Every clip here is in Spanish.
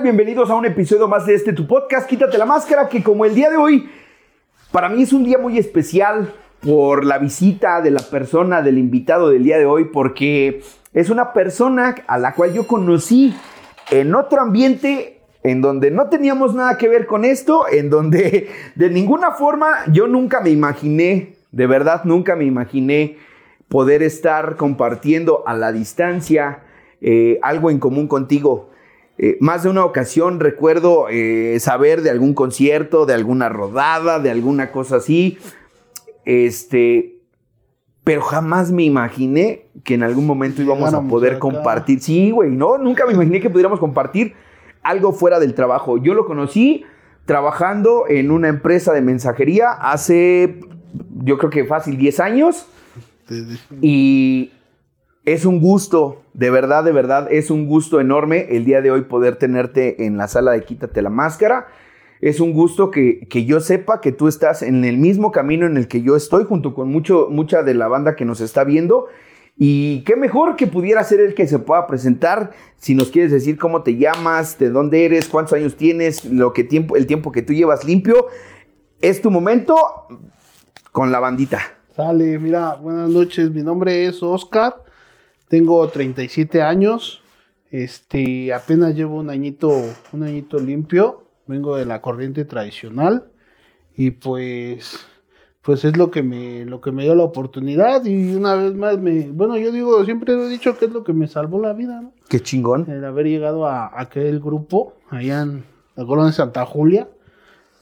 Bienvenidos a un episodio más de este tu podcast, Quítate la Máscara, que como el día de hoy, para mí es un día muy especial por la visita de la persona, del invitado del día de hoy, porque es una persona a la cual yo conocí en otro ambiente en donde no teníamos nada que ver con esto, en donde de ninguna forma yo nunca me imaginé, de verdad nunca me imaginé poder estar compartiendo a la distancia eh, algo en común contigo. Eh, más de una ocasión recuerdo eh, saber de algún concierto, de alguna rodada, de alguna cosa así. Este, pero jamás me imaginé que en algún momento íbamos a poder compartir. Sí, güey, no, nunca me imaginé que pudiéramos compartir algo fuera del trabajo. Yo lo conocí trabajando en una empresa de mensajería hace, yo creo que fácil 10 años. Y es un gusto, de verdad, de verdad, es un gusto enorme el día de hoy poder tenerte en la sala de Quítate la Máscara. Es un gusto que, yo sepa que tú estás en el mismo camino en el que yo estoy, junto con mucho, mucha de la banda que nos está viendo. Y qué mejor que pudiera ser el que se pueda presentar. Si nos quieres decir cómo te llamas, de dónde eres, cuántos años tienes, lo que tiempo, el tiempo que tú llevas limpio, es tu momento con la bandita. Sale, mira, buenas noches. Mi nombre es Oscar. Tengo 37 años. Este, apenas llevo un añito, un añito limpio vengo de la corriente tradicional y pues pues es lo que me lo que me dio la oportunidad y una vez más me bueno yo digo siempre he dicho que es lo que me salvó la vida ¿no? qué chingón el haber llegado a, aquel grupo allá en la colonia Santa Julia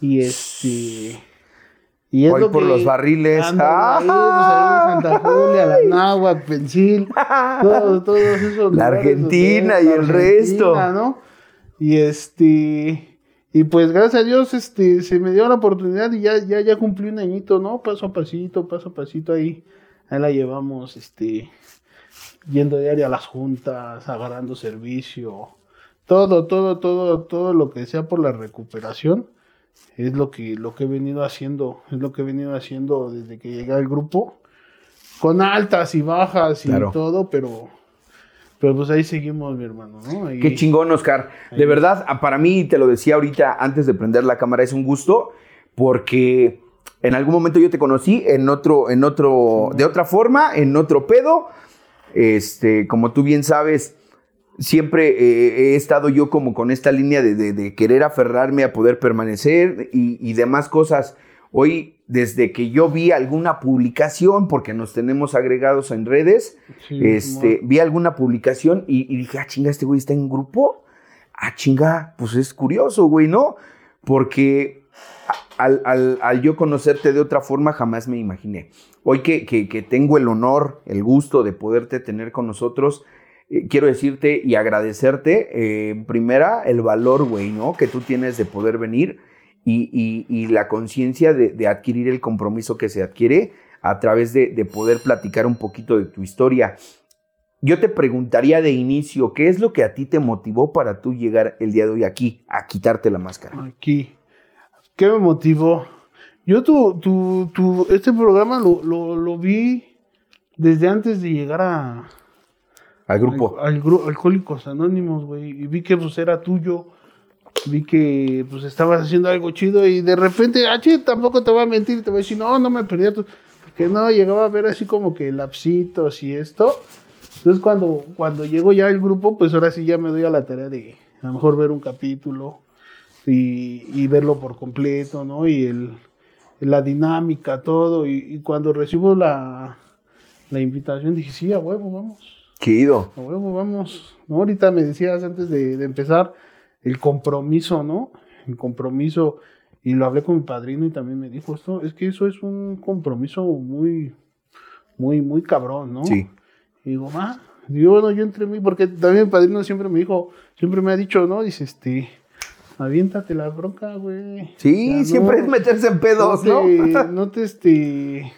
y este y es Hoy por los barriles. ¡Ah! Ahí, pues, Santa Julia, la Náhuac, Pensil, todos, todos esos. La Argentina y el resto. ¿no? Y este. Y pues gracias a Dios este, se me dio la oportunidad y ya, ya, ya cumplí un añito, ¿no? Paso a pasito, paso a pasito ahí. Ahí la llevamos, este, yendo diario a las juntas, agarrando servicio. Todo, todo, todo, todo lo que sea por la recuperación es lo que, lo que he venido haciendo, es lo que he venido haciendo desde que llegué al grupo. Con altas y bajas y todo, pero pero pues ahí seguimos, mi hermano, ¿no? Qué chingón, Oscar. De verdad, para mí, te lo decía ahorita antes de prender la cámara, es un gusto porque en algún momento yo te conocí en otro, en otro, de otra forma, en otro pedo. Este, como tú bien sabes, siempre he estado yo como con esta línea de, querer aferrarme a poder permanecer y, y demás cosas. Hoy, desde que yo vi alguna publicación, porque nos tenemos agregados en redes, este, vi alguna publicación y, dije, ah, chinga, este güey está en grupo. Ah, chinga, pues es curioso, güey, ¿no? Porque al, yo conocerte de otra forma jamás me imaginé. Hoy que, que, tengo el honor, el gusto de poderte tener con nosotros, eh, quiero decirte y agradecerte, eh, primera, el valor, güey, ¿no? Que tú tienes de poder venir y, la conciencia de, adquirir el compromiso que se adquiere a través de, poder platicar un poquito de tu historia. Yo te preguntaría de inicio, ¿qué es lo que a ti te motivó para tú llegar el día de hoy aquí, a quitarte la máscara? Aquí. ¿Qué me motivó? Yo tu, tu, este programa lo, lo, vi desde antes de llegar a... Al grupo. Al, Alcohólicos Anónimos, güey. Y vi que pues era tuyo vi que pues estabas haciendo algo chido y de repente, ah, che, tampoco te voy a mentir, te voy a decir, no, no me perdí, porque no, llegaba a ver así como que lapsitos y esto. Entonces cuando, cuando llego ya el grupo, pues ahora sí ya me doy a la tarea de a lo mejor ver un capítulo y, verlo por completo, ¿no? Y el, la dinámica, todo. Y, cuando recibo la, la invitación dije, sí, a huevo, vamos. ¿Qué A huevo, vamos. ¿No? Ahorita me decías antes de, de empezar, el compromiso, ¿no? El compromiso, y lo hablé con mi padrino y también me dijo, esto, es que eso es un compromiso muy, muy, muy cabrón, ¿no? Sí. Y digo, va, digo, bueno, yo entre mí, porque también mi padrino siempre me dijo, siempre me ha dicho, ¿no? Dice, este, aviéntate la bronca, güey. Sí, siempre es meterse en pedos, ¿no? ¿no? no te, este,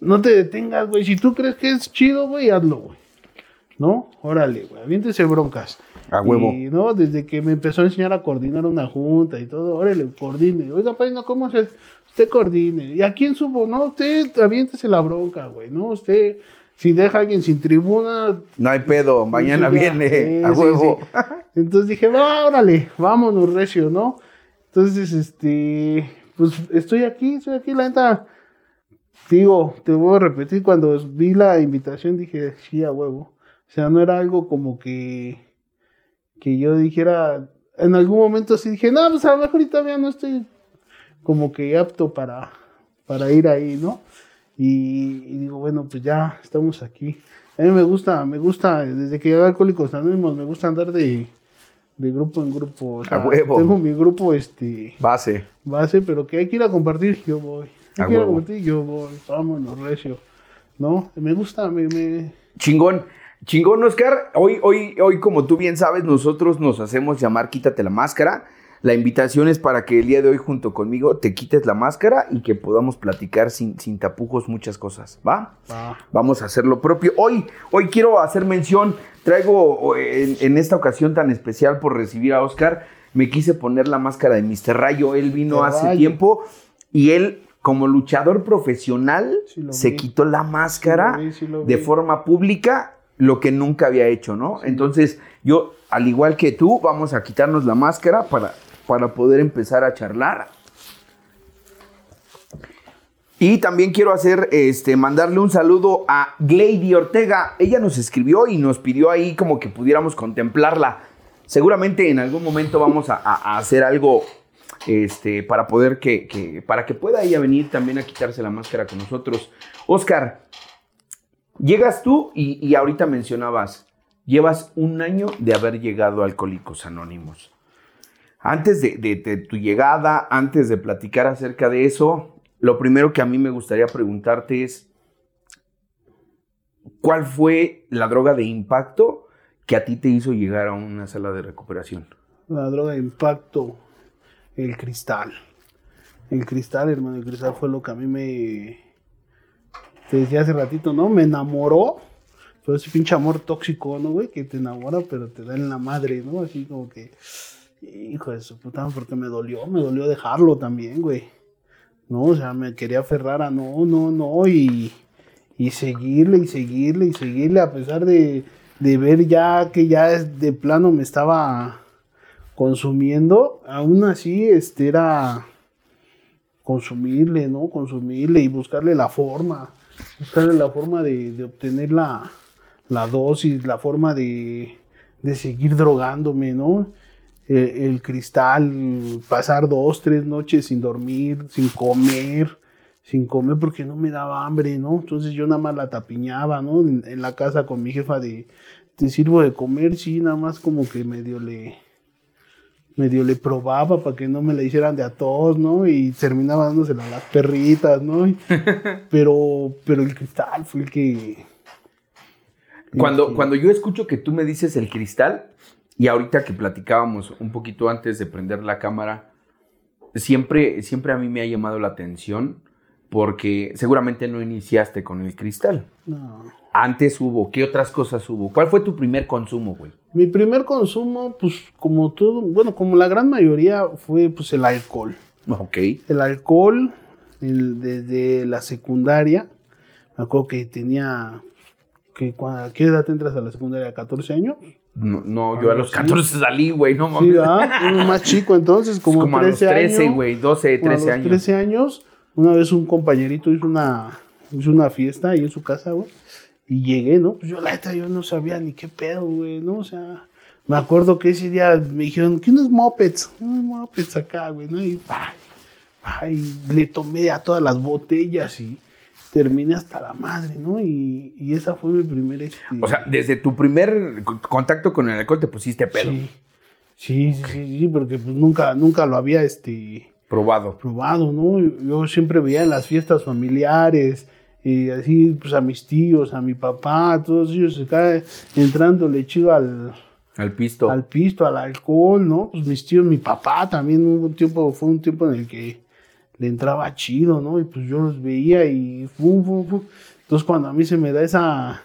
no te detengas, güey. Si tú crees que es chido, güey, hazlo, güey. ¿No? Órale, güey, aviéntese broncas. A huevo. Y, ¿no? Desde que me empezó a enseñar a coordinar una junta y todo, órale, coordine. Oiga, no ¿cómo se...? Usted coordine. ¿Y a quién subo? No, usted aviéntese la bronca, güey, ¿no? Usted, si deja a alguien sin tribuna... No hay pedo, mañana viene, a huevo. Entonces dije, va, órale, vámonos, recio, ¿no? Entonces, este, pues estoy aquí, estoy aquí, la neta. Digo, te voy a repetir, cuando vi la invitación dije, sí, a huevo. O sea, no era algo como que, que yo dijera, en algún momento sí dije, no, pues a lo mejor todavía no estoy como que apto para, para ir ahí, ¿no? Y, y digo, bueno, pues ya estamos aquí. A mí me gusta, me gusta, desde que llegué a Alcohólicos Anónimos, me gusta andar de, de grupo en grupo. O sea, A huevo. Tengo mi grupo, este, Base. base, pero que hay que ir a compartir, yo voy. Hay A que ir a huevo. compartir, yo voy. Vámonos, recio. ¿No? Me gusta, me, me, Chingón. Chingón, Oscar. Hoy, hoy, hoy, como tú bien sabes, nosotros nos hacemos llamar Quítate la máscara. La invitación es para que el día de hoy, junto conmigo, te quites la máscara y que podamos platicar sin, sin tapujos muchas cosas. ¿Va? va. Vamos a hacer lo propio. Hoy, hoy quiero hacer mención, traigo en, en esta ocasión tan especial por recibir a Oscar, me quise poner la máscara de Mr. Rayo. Él vino hace tiempo y él, como luchador profesional, Sí se vi. quitó la máscara Sí lo vi, sí lo de forma pública, lo que nunca había hecho, ¿no? Entonces, yo, al igual que tú, vamos a quitarnos la máscara para, para poder empezar a charlar. Y también quiero hacer, este, mandarle un saludo a Glady Ortega. Ella nos escribió y nos pidió ahí como que pudiéramos contemplarla. Seguramente en algún momento vamos a, hacer algo este, para poder que, que- para que pueda ella venir también a quitarse la máscara con nosotros. Oscar, llegas tú y, y ahorita mencionabas, llevas un año de haber llegado a Alcohólicos Anónimos. Antes de, de- de tu llegada, antes de platicar acerca de eso, lo primero que a mí me gustaría preguntarte es, ¿cuál fue la droga de impacto que a ti te hizo llegar a una sala de recuperación? La droga de impacto, el cristal. El cristal, hermano, el cristal fue lo que a mí me. Te decía hace ratito, ¿no? Me enamoró. Fue ese pinche amor tóxico, ¿no, güey? Que te enamora, pero te da en la madre, ¿no? Así como que. Hijo de su puta, porque me dolió, me dolió dejarlo también, güey. No, o sea, me quería aferrar a no, no, no, y, y seguirle, y seguirle, y seguirle, a pesar de, de ver ya que ya de plano me estaba consumiendo, aún así este era consumirle, ¿no? Consumirle y buscarle la forma, buscarle la forma de, de obtener la, la dosis, la forma de, de seguir drogándome, ¿no? Eh, el cristal, pasar dos, tres noches sin dormir, sin comer, sin comer porque no me daba hambre, ¿no? Entonces yo nada más la tapiñaba, ¿no? En, en la casa con mi jefa de, te sirvo de comer, sí, nada más como que medio le, medio le probaba para que no me la hicieran de a todos, ¿no? Y terminaba dándosela a las perritas, ¿no? Y- pero, pero el cristal fue el que... el Cuando, que- cuando yo escucho que tú me dices el cristal, y ahorita que platicábamos un poquito antes de prender la cámara, siempre, siempre a mí me ha llamado la atención porque seguramente no iniciaste con el cristal. No. Antes hubo, ¿qué otras cosas hubo? ¿Cuál fue tu primer consumo, güey? Mi primer consumo, pues como todo, bueno, como la gran mayoría fue pues el alcohol. Ok. El alcohol el- desde la secundaria, me acuerdo que tenía, que, cua- ¿a qué edad entras a la secundaria? ¿14 años? No, no, yo a los Sí. 14 salí, güey, no Sí, mames. ¿verdad? Uno más chico entonces, como, como a los 13 13, años. güey, 12, Como a 13 los años. 13 años, una vez un compañerito hizo una, hizo una fiesta ahí en su casa, güey. Y llegué, ¿no? Pues yo, la neta, yo no sabía ni qué pedo, güey, ¿no? O sea, me acuerdo que ese día me dijeron, ¿qué unos mopeds? Unos mopeds acá, güey, ¿no? Y, ay, ay, le tomé a todas las botellas y terminé hasta la madre, ¿no? Y, y esa fue mi primera este, O sea, desde tu primer co- contacto con el alcohol te pusiste pedo. sí, sí, sí, sí, sí, porque pues nunca, nunca lo había, este Probado. probado, ¿no? Yo siempre veía en las fiestas familiares, y así, pues a mis tíos, a mi papá, a todos ellos acá entrándole chido al, Al pisto. al pisto, al alcohol, ¿no? Pues mis tíos, mi papá también hubo un tiempo, fue un tiempo en el que le entraba chido, ¿no? Y pues yo los veía y fum, fum, fum. Entonces cuando a mí se me da esa,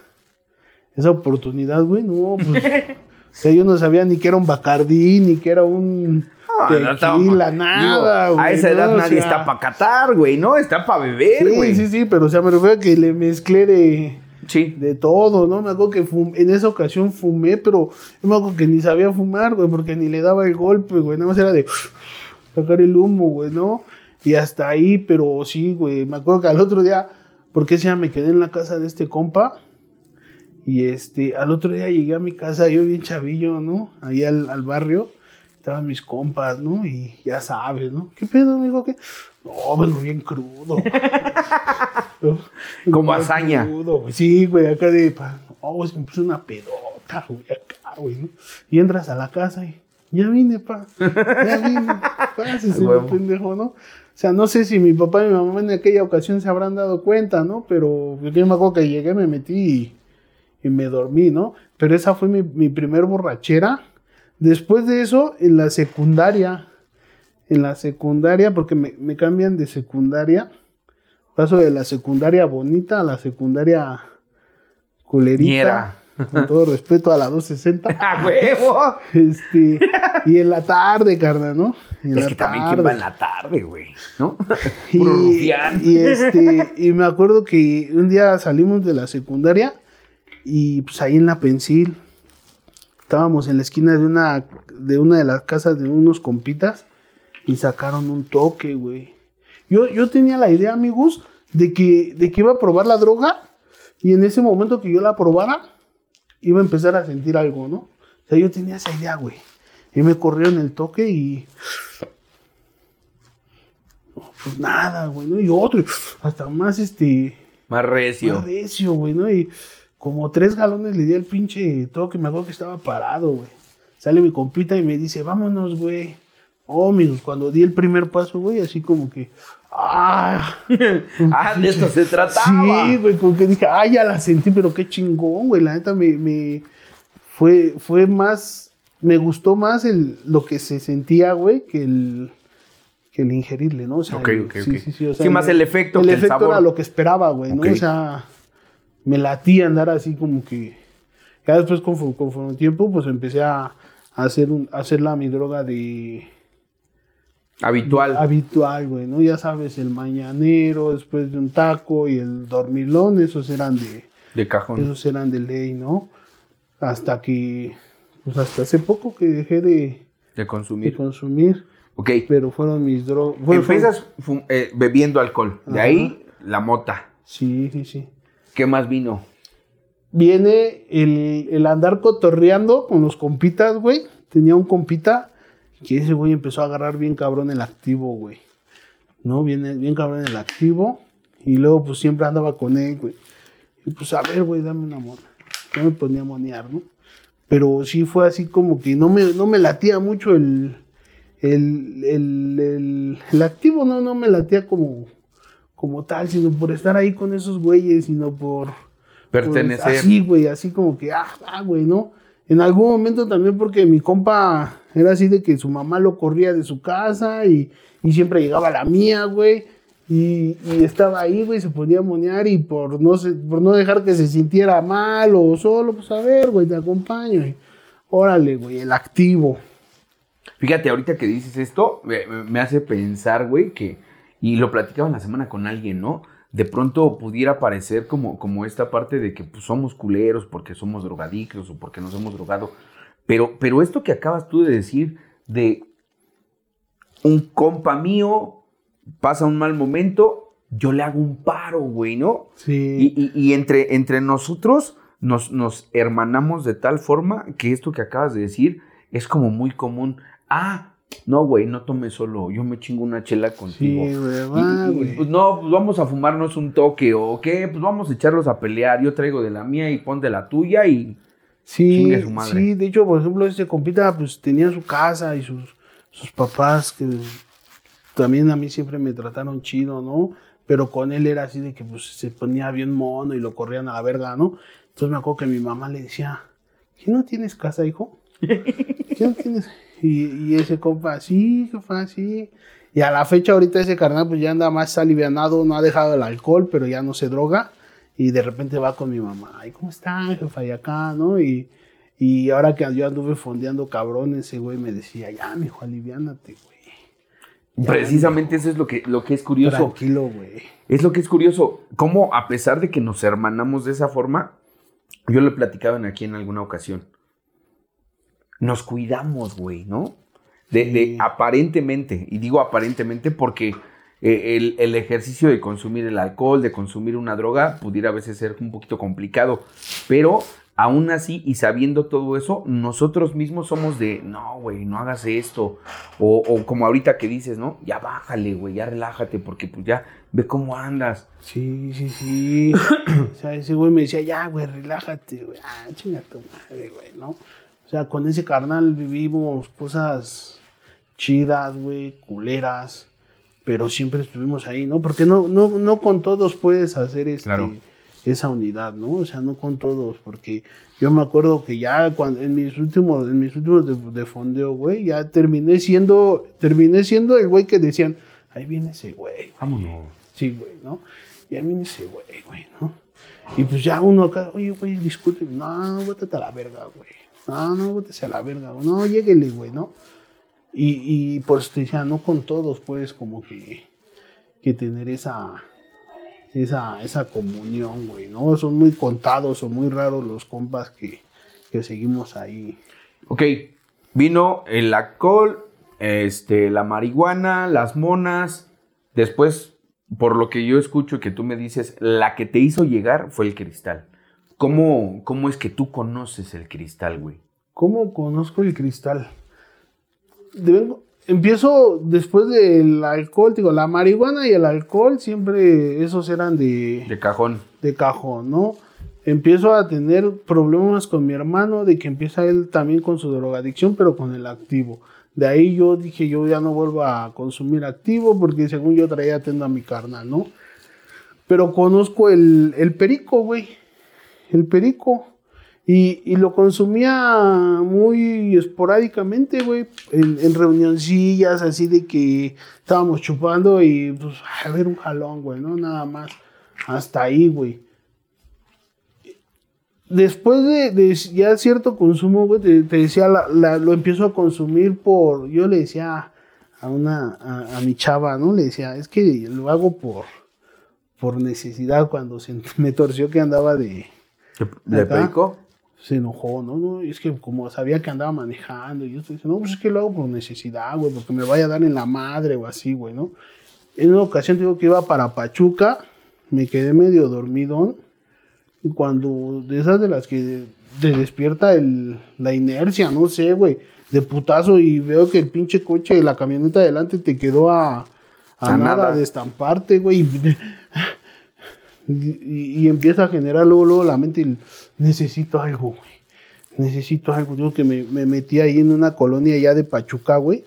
esa oportunidad, güey, no, pues... O sea, yo no sabía ni que era un bacardí, ni que era un no tequila, nada, güey. A esa ¿no? edad O nadie sea, está para catar, güey, ¿no? Está para beber, Sí, güey. sí, sí, pero o sea, me refiero a que le mezclé de, Sí. de todo, ¿no? Me acuerdo que fum- en esa ocasión fumé, pero yo me acuerdo que ni sabía fumar, güey, porque ni le daba el golpe, güey, nada más era de sacar el humo, güey, ¿no? Y hasta ahí, pero sí, güey, me acuerdo que al otro día, porque ese día me quedé en la casa de este compa, y este, al otro día llegué a mi casa, yo bien chavillo, ¿no? Ahí al, al barrio, estaban mis compas, ¿no? Y ya sabes, ¿no? ¿Qué pedo, amigo? ¿Qué? No, vengo bien crudo. Como hazaña. crudo, güey. Sí, güey, acá de, oh, güey, se me puso una pedota, güey, acá, güey, ¿no? Y entras a la casa y, ya vine, pa, ya vine, pásese, Huevo. pendejo, ¿no? O sea, no sé si mi papá y mi mamá en aquella ocasión se habrán dado cuenta, ¿no? Pero yo me acuerdo que llegué, me metí y, y me dormí, ¿no? Pero esa fue mi, mi primer borrachera. Después de eso, en la secundaria, en la secundaria, porque me, me cambian de secundaria, paso de la secundaria bonita a la secundaria culerita. Con todo respeto a la 260. ¡A huevo! Este, y en la tarde, carnal, ¿no? En Es la que también quién va en la tarde, güey, ¿no? y, y este, y me acuerdo que un día salimos de la secundaria y pues ahí en la pensil estábamos en la esquina de una de una de las casas de unos compitas y sacaron un toque, güey. Yo, yo tenía la idea, amigos, de que, de que iba a probar la droga y en ese momento que yo la probara, iba a empezar a sentir algo, ¿no? O sea, yo tenía esa idea, güey. Y me corrieron el toque y pues nada, güey, ¿no? Y otro, hasta más este, Más recio. más recio, güey, ¿no? Y como tres galones le di al pinche toque, me acuerdo que estaba parado, güey. Sale mi compita y me dice, vámonos, güey. Oh, amigos, cuando di el primer paso, güey, así como que, ah, Ah, de esto se trataba. Sí, güey, como que dije, ah, ya la sentí, pero qué chingón, güey. La neta me, me fue, fue más, me gustó más el, lo que se sentía, güey, que el, que el ingerirle, ¿no? O sea, sí, sí, sí, o sea, Sí, más el efecto El que el efecto sabor. era lo que esperaba, güey, ¿no? O sea, me latía andar así como que, ya después conforme, conforme el tiempo, pues empecé a, hacer un, a hacerla mi droga de, Habitual. habitual, güey, ¿no? Ya sabes, el mañanero después de un taco y el dormilón, esos eran de, de cajón. esos eran de ley, ¿no? Hasta que, pues hasta hace poco que dejé de, De de consumir. consumir, Ok. pero fueron mis drogas. Empiezas fum- eh, bebiendo alcohol. De Ajá. ahí, la mota. Sí, sí, sí. ¿Qué más vino? Viene el, el andar cotorreando con los compitas, güey. Tenía un compita que ese güey empezó a agarrar bien cabrón el activo, güey. ¿No? Viene bien cabrón el activo. Y luego, pues siempre andaba con él, güey. Y pues, a ver, güey, dame una mona. Yo me ponía a monear, ¿no? Pero sí fue así como que no me, no me latía mucho el, el, el, el, el activo, no, no me latía como, como tal, sino por estar ahí con esos güeyes, sino por Pertenecer. así, güey, así como que, ah, ah, güey, ¿no? En algún momento también porque mi compa era así de que su mamá lo corría de su casa y, y siempre llegaba a la mía, güey. Y, y estaba ahí, güey, se ponía a monear y por no, se- por no dejar que se sintiera mal o solo, pues a ver, güey, te acompaño. Y, órale, güey, el activo. Fíjate, ahorita que dices esto, me- me hace pensar, güey, que, y lo platicaba en la semana con alguien, ¿no? De pronto pudiera parecer como, como esta parte de que pues, somos culeros porque somos drogadictos o porque nos hemos drogado. Pero, pero esto que acabas tú de decir de un compa mío pasa un mal momento, yo le hago un paro, güey, ¿no? Sí. Y, y- y entre, entre nosotros nos, nos hermanamos de tal forma que esto que acabas de decir es como muy común. Ah, no, güey, no tomes solo, yo me chingo una chela contigo. Sí, güey, va, y, güey. pues no, pues vamos a fumarnos un toque o qué, pues vamos a echarlos a pelear. Yo traigo de la mía y pon de la tuya y Sí, Chingue su madre. sí, de hecho, por ejemplo, ese compita pues tenía su casa y sus, sus papás que también a mí siempre me trataron chido, ¿no? Pero con él era así de que pues se ponía bien mono y lo corrían a la verga, ¿no? Entonces me acuerdo que mi mamá le decía, ¿qué no tienes casa, hijo? ¿Qué no tienes? Y, y ese compa, sí, jefa, sí. Y a la fecha ahorita ese carnal pues ya anda más alivianado, no ha dejado el alcohol, pero ya no se droga. Y de repente va con mi mamá, ay, ¿cómo está, jefa? Y acá, ¿no? Y, y ahora que yo anduve fondeando cabrón, ese güey me decía, ya, mijo, aliviánate, güey. Precisamente eso es lo que, lo que es curioso. Tranquilo, güey. Es lo que es curioso. Cómo, a pesar de que nos hermanamos de esa forma, yo lo he platicado en aquí en alguna ocasión. Nos cuidamos, güey, ¿no? De, de aparentemente, y digo aparentemente porque eh, el, el ejercicio de consumir el alcohol, de consumir una droga, pudiera a veces ser un poquito complicado, pero aún así y sabiendo todo eso, nosotros mismos somos de, no, güey, no hagas esto, o, o como ahorita que dices, ¿no? Ya bájale, güey, ya relájate, porque pues ya ve cómo andas. Sí, sí, sí. o sea, ese güey me decía, ya, güey, relájate, güey. Ah, chinga tu madre, güey, ¿no? O sea, con ese carnal vivimos cosas chidas, güey, culeras, pero siempre estuvimos ahí, ¿no? Porque no, no, no con todos puedes hacer este, Claro. esa unidad, ¿no? O sea, no con todos, porque yo me acuerdo que ya cuando, en mis últimos, en mis últimos de, de fondeo, güey, ya terminé siendo, terminé siendo el güey que decían, ahí viene ese güey, Vámonos. Sí, güey, ¿no? Y a mí me dice, güey, güey, ¿no? Y pues ya uno acá, oye, güey, discute. No, bótate a la verga, güey. No, no, bótese a la verga, güey. No, lléguele, güey, ¿no? Y, y por te decía, no con todos puedes como que, que tener esa, esa, esa comunión, güey, ¿no? Son muy contados, son muy raros los compas que, que seguimos ahí. Ok, vino el alcohol, este, la marihuana, las monas. Después, por lo que yo escucho que tú me dices, la que te hizo llegar fue el cristal. ¿Cómo, cómo es que tú conoces el cristal, güey? ¿Cómo conozco el cristal? Empiezo después del alcohol, digo, la marihuana y el alcohol siempre esos eran de, De cajón. de cajón, ¿no? Empiezo a tener problemas con mi hermano de que empieza él también con su drogadicción, pero con el activo. De ahí yo dije, yo ya no vuelvo a consumir activo porque según yo traía atendo a mi carnal, ¿no? Pero conozco el, el perico, güey. El perico. Y, lo consumía muy esporádicamente, güey. En, en reunioncillas, así de que estábamos chupando y pues a ver un jalón, güey, ¿no? Nada más. Hasta ahí, güey. Después de, ya cierto consumo, güey, te, decía, lo empiezo a consumir por, yo le decía a una, a, a mi chava, ¿no? Le decía, es que lo hago por, por necesidad cuando se me torció que andaba de, ¿De Acá. perico? se enojó, ¿no? no es que como sabía que andaba manejando, y yo estoy diciendo, no, pues es que lo hago por necesidad, güey, porque me vaya a dar en la madre o así, güey, ¿no? En una ocasión digo que iba para Pachuca, me quedé medio dormidón, y cuando de esas de las que te despierta el, la inercia, no sé, güey, de putazo, y veo que el pinche coche de la camioneta adelante te quedó a, a, A nada, nada. de estamparte, güey. Y- y, y empieza a generar luego, luego la mente, el, necesito algo, güey. Necesito algo. Digo que me, me metí ahí en una colonia ya de Pachuca, güey.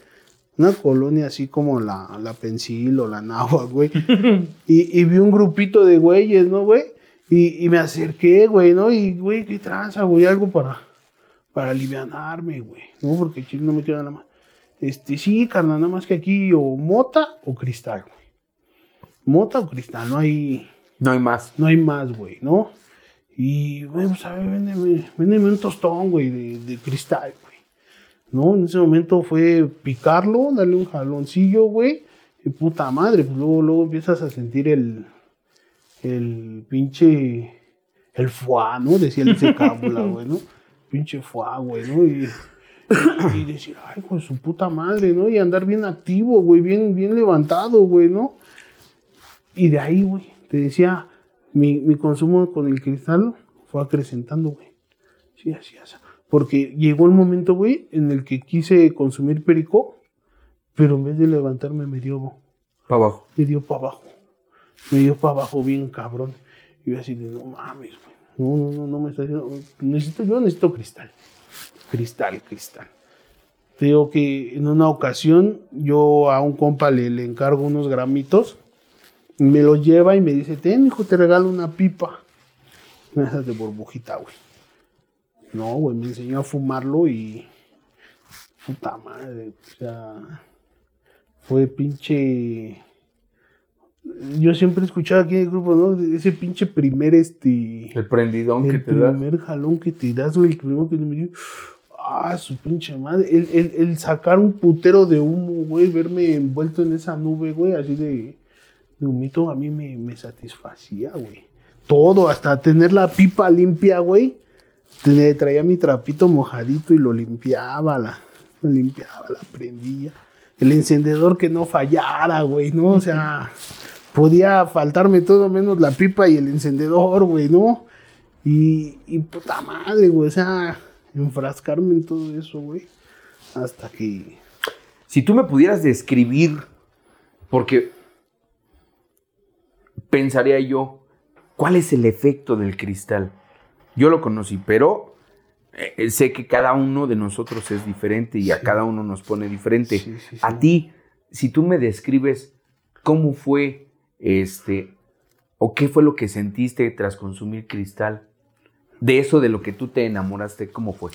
Una colonia así como la, la Pensil o la Nahua, güey. y, y vi un grupito de güeyes, ¿no, güey? Y, y me acerqué, güey, ¿no? Y, güey, qué tranza, güey, algo para, para alivianarme, güey. No, porque el chile no me queda nada más. Este, sí, carnal, nada más que aquí o mota o cristal, güey. Mota o cristal, no hay, No hay más. no hay más, güey, ¿no? Y, güey, pues a ver, véndeme, véndeme un tostón, güey, de, de cristal, güey. ¿No? En ese momento fue picarlo, darle un jaloncillo, güey. Y puta madre, pues luego, luego empiezas a sentir el, el pinche, el fuá, ¿no? Decía el secábula, güey, ¿no? Pinche fuá, güey, ¿no? Y, y, y decir, ay, con su puta madre, ¿no? Y andar bien activo, güey, bien, bien levantado, güey, ¿no? Y de ahí, güey, te decía, mi, mi consumo con el cristal fue acrecentando, güey. Sí, así, así. Porque llegó el momento, güey, en el que quise consumir perico, pero en vez de levantarme me dio, Para abajo. me dio para abajo. Me dio para abajo bien cabrón. Y yo así de, no mames, güey. No, no, no, no me está haciendo. Necesito, yo necesito cristal. Cristal, cristal. Te digo que en una ocasión yo a un compa le, le encargo unos gramitos. Me lo lleva y me dice, ten, hijo, te regalo una pipa. Esas de burbujita, güey. No, güey, me enseñó a fumarlo y. Puta madre, o sea. Fue pinche. Yo siempre he escuchado aquí en el grupo, ¿no? Ese pinche primer, este. El prendidón que El te da. primer jalón que te das, güey, el primero que me dio. Ah, su pinche madre. El, el, el sacar un putero de humo, güey, verme envuelto en esa nube, güey, así de, de humito, a mí me, me satisfacía, güey. Todo, hasta tener la pipa limpia, güey. Traía mi trapito mojadito y lo limpiaba, la, lo limpiaba, la prendía. El encendedor que no fallara, güey, ¿no? O sea, podía faltarme todo menos la pipa y el encendedor, güey, ¿no? Y, y puta madre, güey, o sea, enfrascarme en todo eso, güey. Hasta que... Si tú me pudieras describir, porque pensaría yo, ¿cuál es el efecto del cristal? Yo lo conocí, pero eh, sé que cada uno de nosotros es diferente y a cada uno nos pone diferente. Sí, sí, sí. A ti, si tú me describes cómo fue este o qué fue lo que sentiste tras consumir cristal, de eso de lo que tú te enamoraste, ¿cómo fue?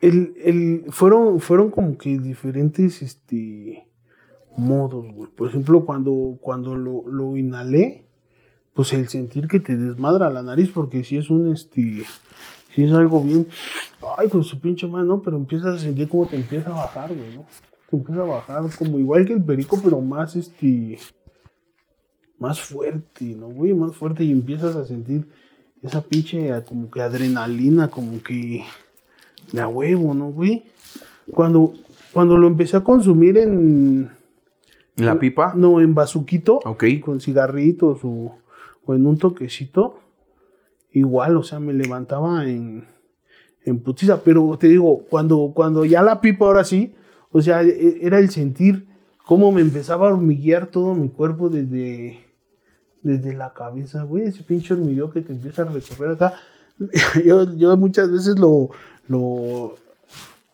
El, el, fueron, fueron como que diferentes este, modos, güey. Por ejemplo, cuando, cuando lo, lo inhalé, pues el sentir que te desmadra la nariz, porque si es un, este, si es algo bien, ay, con su pinche mano, pero empiezas a sentir como te empieza a bajar, güey, ¿no? Te empieza a bajar como igual que el perico, pero más, este, más fuerte, ¿no, güey? Más fuerte y empiezas a sentir esa pinche como que adrenalina, como que de a huevo, ¿no, güey? Cuando, cuando lo empecé a consumir en... ¿La pipa? No, en bazuquito, Ok. con cigarritos o, o en un toquecito, igual, o sea, me levantaba en, en putiza. Pero te digo, cuando, cuando ya la pipa ahora sí, o sea, e- era el sentir cómo me empezaba a hormiguear todo mi cuerpo desde, desde la cabeza, güey, ese pinche hormigueo que te empieza a recorrer acá. Yo, yo muchas veces lo, lo,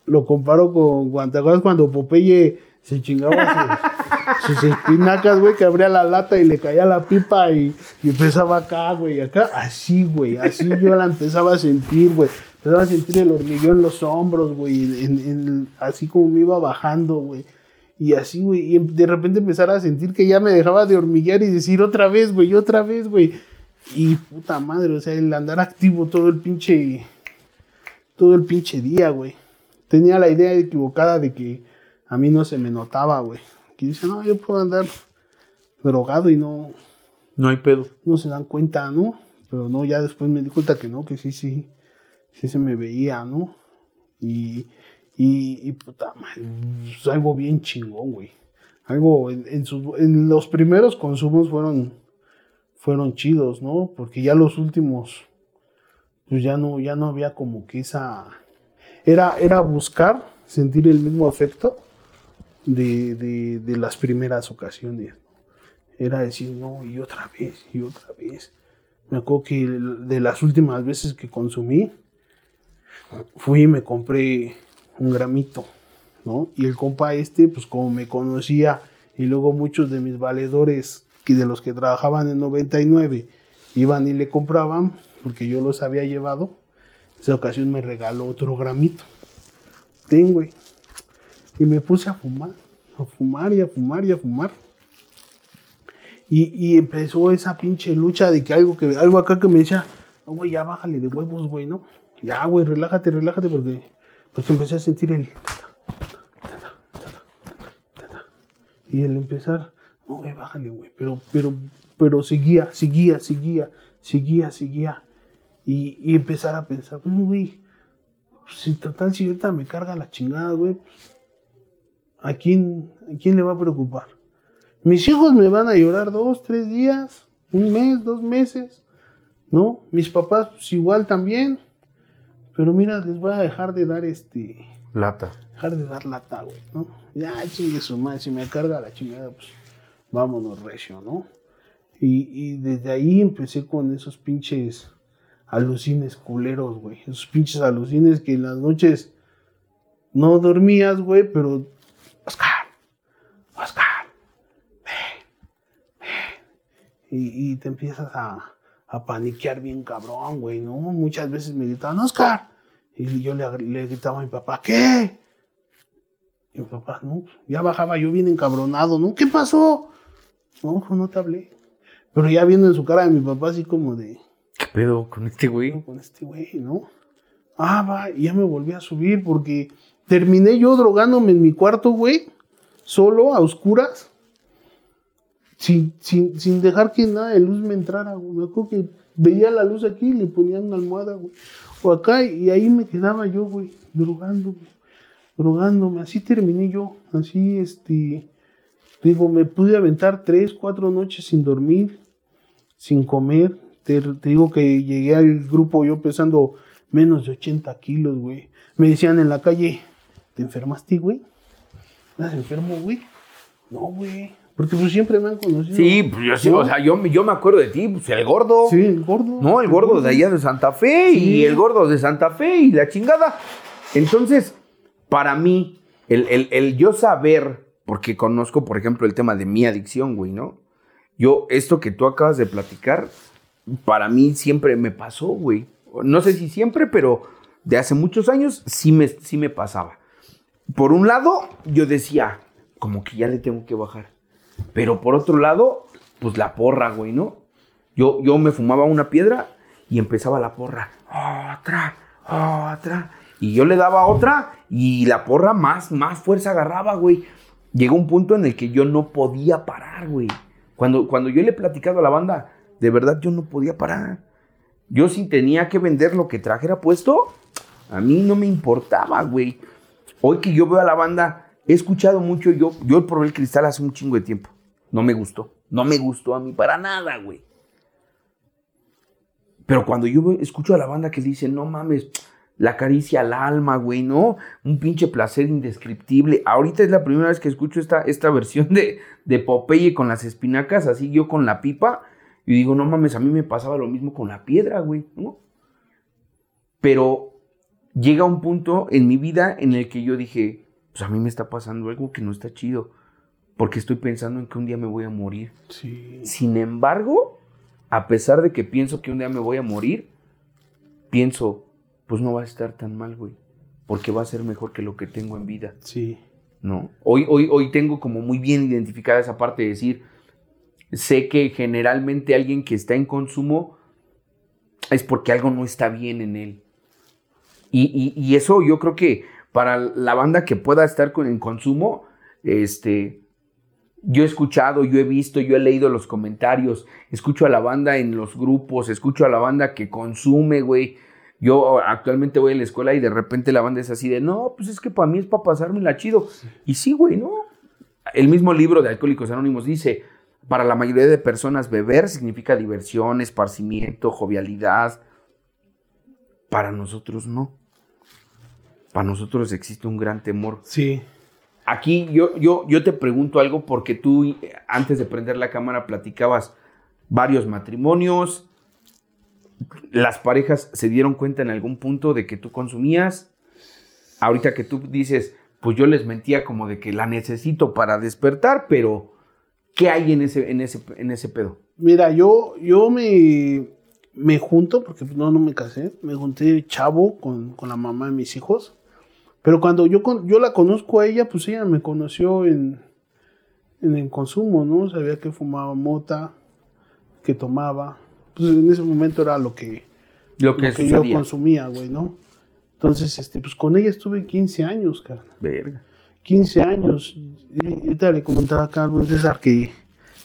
lo comparo con ¿te acuerdas cuando Popeye se chingaba sus, espinacas, güey, que abría la lata y le caía la pipa y, y empezaba acá, güey, acá, así, güey, así yo la empezaba a sentir, güey. Empezaba a sentir el hormigueo en los hombros, güey, en, en- así como me iba bajando, güey. Y así, güey, y em- de repente empezar a sentir que ya me dejaba de hormiguear y decir otra vez, güey, otra vez, güey. Y puta madre, o sea, el andar activo todo el pinche, todo el pinche día, güey. Tenía la idea equivocada de que a mí no se me notaba, güey. Que dice, no, yo puedo andar drogado y no, No hay pedo. no se dan cuenta, ¿no? Pero no, ya después me di cuenta que no, que sí, sí, sí se me veía, ¿no? Y, y, y puta madre, pues, algo bien chingón, güey. Algo en, en, sus- en los primeros consumos fueron, fueron chidos, ¿no? Porque ya los últimos, pues ya no, ya no había como que esa, era, era buscar sentir el mismo afecto de, de, las primeras ocasiones era decir, no, y otra vez, y otra vez. Me acuerdo que de las últimas veces que consumí, fui y me compré un gramito, ¿no? Y el compa este, pues como me conocía, y luego muchos de mis valedores, que de los que trabajaban en 99, iban y le compraban, porque yo los había llevado, esa ocasión me regaló otro gramito. Ten, güey. Y me puse a fumar, a fumar y a fumar y a fumar. Y, y empezó esa pinche lucha de que algo que algo acá que me decía, no, güey, ya bájale de huevos, güey, ¿no? Ya, güey, relájate, relájate, porque, porque empecé a sentir el... Y el empezar, no, güey, bájale, güey, pero, pero, pero seguía, seguía, seguía, seguía, seguía. Y, y empezar a pensar, "Mm, güey, si total, si ahorita me carga la chingada, güey, pues, ¿a quién, ¿a quién le va a preocupar? Mis hijos me van a llorar dos, tres días, un mes, dos meses, ¿no? Mis papás pues, igual también. Pero mira, les voy a dejar de dar este, Lata. dejar de dar lata, güey, ¿no? Ya, chingue su madre, si me carga la chingada, pues vámonos recio, ¿no? Y, y desde ahí empecé con esos pinches alucines culeros, güey. Esos pinches alucines que en las noches no dormías, güey, pero... Oscar, Oscar, y, y te empiezas a, a paniquear bien cabrón, güey, ¿no? Muchas veces me gritaban, Oscar. Y yo le, le gritaba a mi papá, ¿qué? Y mi papá, no, ya bajaba yo bien encabronado, ¿no? ¿Qué pasó? No, no te hablé. Pero ya viendo en su cara de mi papá así como de, ¿Qué pedo con este güey? con este güey, ¿no? Ah, va, y ya me volví a subir porque terminé yo drogándome en mi cuarto, güey, solo, a oscuras, sin, sin, sin dejar que nada de luz me entrara, güey. Me acuerdo que veía la luz aquí y le ponía una almohada, güey. O acá, y ahí me quedaba yo, güey, drogándome, drogándome. Así terminé yo, así, este, digo, me pude aventar tres, cuatro noches sin dormir, sin comer. Te, te digo que llegué al grupo yo pesando menos de 80 kilos, güey. Me decían en la calle, ¿te enfermaste, güey? ¿Estás enfermo, güey? No, güey. Porque pues siempre me han conocido. Sí, pues yo sí, ¿No? o sea, yo, yo me acuerdo de ti, pues el gordo. Sí, el gordo. No, el gordo de allá de Santa Fe y Sí. el gordo de Santa Fe y la chingada. Entonces, para mí, el, el- el yo saber, porque conozco, por ejemplo, el tema de mi adicción, güey, ¿no? Yo, esto que tú acabas de platicar, para mí siempre me pasó, güey. No sé si siempre, pero de hace muchos años sí me, sí me pasaba. Por un lado, yo decía, como que ya le tengo que bajar. Pero por otro lado, pues la porra, güey, ¿no? Yo, yo me fumaba una piedra y empezaba la porra. Otra, otra. Y yo le daba otra y la porra más, más fuerza agarraba, güey. Llegó un punto en el que yo no podía parar, güey. Cuando, cuando yo le he platicado a la banda, de verdad yo no podía parar. Yo si tenía que vender lo que trajera puesto, a mí no me importaba, güey. Hoy que yo veo a la banda, he escuchado mucho, yo, yo probé el cristal hace un chingo de tiempo. No me gustó. No me gustó a mí para nada, güey. Pero cuando yo escucho a la banda que dice, no mames, la caricia al alma, güey, ¿no? Un pinche placer indescriptible. Ahorita es la primera vez que escucho esta, esta versión de, de Popeye con las espinacas, así yo con la pipa. Y digo, no mames, a mí me pasaba lo mismo con la piedra, güey, ¿no? Pero llega un punto en mi vida en el que yo dije, pues a mí me está pasando algo que no está chido. Porque estoy pensando en que un día me voy a morir. Sí. Sin embargo, a pesar de que pienso que un día me voy a morir, pienso, pues no va a estar tan mal, güey. Porque va a ser mejor que lo que tengo en vida, Sí. ¿no? Hoy, hoy, hoy tengo como muy bien identificada esa parte de decir, sé que generalmente alguien que está en consumo es porque algo no está bien en él. Y, y- y eso yo creo que para la banda que pueda estar con, en consumo, este, yo he escuchado, yo he visto, yo he leído los comentarios, escucho a la banda en los grupos, escucho a la banda que consume, güey. Yo actualmente voy a la escuela y de repente la banda es así de, no, pues es que para mí es para pasármela chido. Y sí, güey, ¿no? El mismo libro de Alcohólicos Anónimos dice, para la mayoría de personas beber significa diversión, esparcimiento, jovialidad. Para nosotros no. Para nosotros existe un gran temor. Sí. Aquí yo, yo, yo te pregunto algo porque tú eh, antes de prender la cámara platicabas varios matrimonios. Las parejas se dieron cuenta en algún punto de que tú consumías. Ahorita que tú dices, pues yo les mentía como de que la necesito para despertar, pero ¿qué hay en ese, en ese, en ese pedo? Mira, yo, yo me, me junto, porque no, no me casé, me junté chavo con, con la mamá de mis hijos. Pero cuando yo, con- yo la conozco a ella, pues ella me conoció en, en el consumo, ¿no? Sabía que fumaba mota, que tomaba. Pues en ese momento era lo que, Lo que, lo que yo consumía, güey, ¿no? Entonces, este, pues con ella estuve 15 años, cara. Verga. 15 años. Y ahorita le comentaba a Carlos César que,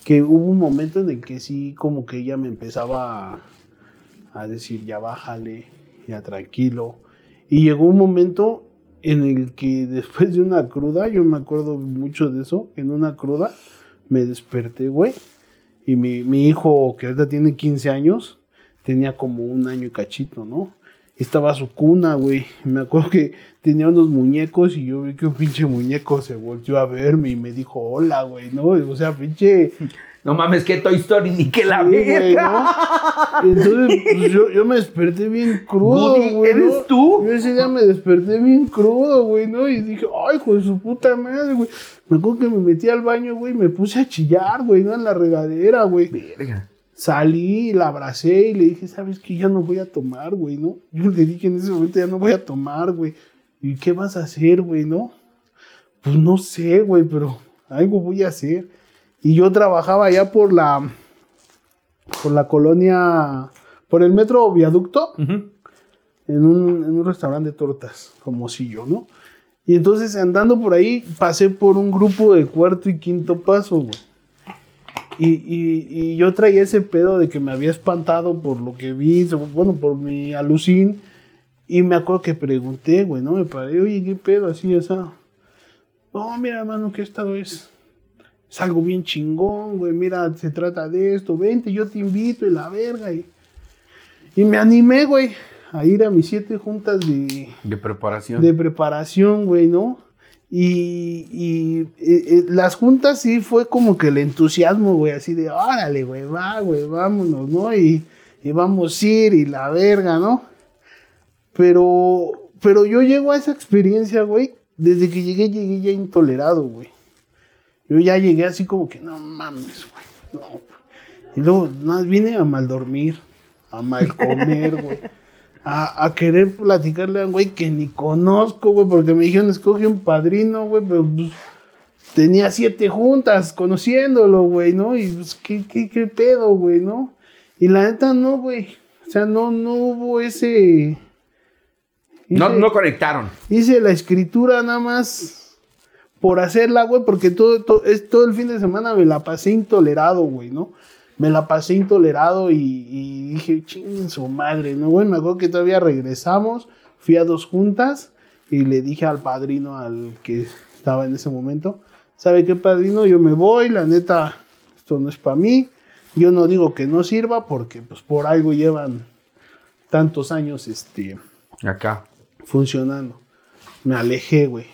que hubo un momento en el que sí, como que ella me empezaba a, a decir, ya bájale, ya tranquilo. Y llegó un momento en el que después de una cruda, yo me acuerdo mucho de eso, en una cruda me desperté, güey. Y mi, mi hijo, que ahorita tiene 15 años, tenía como un año y cachito, ¿no? Estaba su cuna, güey. Me acuerdo que tenía unos muñecos y yo vi que un pinche muñeco se volteó a verme y me dijo hola, güey, ¿no? O sea, pinche... No mames, que Toy Story ni que la Sí, güey, verga. ¿no? Entonces, pues, yo, yo me desperté bien crudo, Woody, güey. ¿no? ¿eres tú? Yo ese día me desperté bien crudo, güey, ¿no? Y dije, ay, hijo de su puta madre, güey. Me acuerdo que me metí al baño, güey, y me puse a chillar, güey, ¿no? En la regadera, güey. Verga. Salí, la abracé y le dije, ¿sabes qué? Ya no voy a tomar, güey, ¿no? Yo le dije en ese momento, ya no voy a tomar, güey. ¿Y qué vas a hacer, güey, no? Pues no sé, güey, pero algo voy a hacer. Y yo trabajaba allá por la, por la colonia, por el metro viaducto. En un, en un restaurante de tortas, como si yo, ¿no? Y entonces andando por ahí pasé por un grupo de cuarto y quinto paso, güey. Y, y, y, yo traía ese pedo de que me había espantado por lo que vi, bueno, por mi alucín. Y me acuerdo que pregunté, güey, ¿no? Me paré, oye, ¿qué pedo? Así, esa. No, mira, hermano, que estado es. Es algo bien chingón, güey. Mira, se trata de esto. Vente, yo te invito y la verga. Y, y me animé, güey, a ir a mis siete juntas de. De preparación. De preparación, güey, ¿no? Y, y, y, las juntas sí fue como que el entusiasmo, güey, así de, órale, güey, va, güey, vámonos, ¿no? Y, y, vamos a ir y la verga, ¿no? Pero, pero yo llego a esa experiencia, güey, desde que llegué, llegué ya intolerado, güey. Yo ya llegué así como que, no mames, güey, no. Y luego, más vine a mal dormir, a mal comer, güey a, a, querer platicarle a un güey que ni conozco, güey, porque me dijeron, escoge un padrino, güey, pero pues, tenía siete juntas conociéndolo, güey, ¿no? Y pues, ¿qué, qué, qué pedo, güey, no? Y la neta, no, güey. O sea, no, no hubo ese... Hice, no, no conectaron. Hice la escritura nada más por hacerla, güey, porque todo, todo, es, todo el fin de semana me la pasé intolerado, güey, ¿no? me la pasé intolerado y, y dije, ching, su madre, ¿no, güey? Me acuerdo que todavía regresamos, fui a dos juntas y le dije al padrino, al que estaba en ese momento, ¿sabe qué, padrino? Yo me voy, la neta, esto no es para mí. Yo no digo que no sirva porque, pues, por algo llevan tantos años, este... Acá. Funcionando. Me alejé, güey.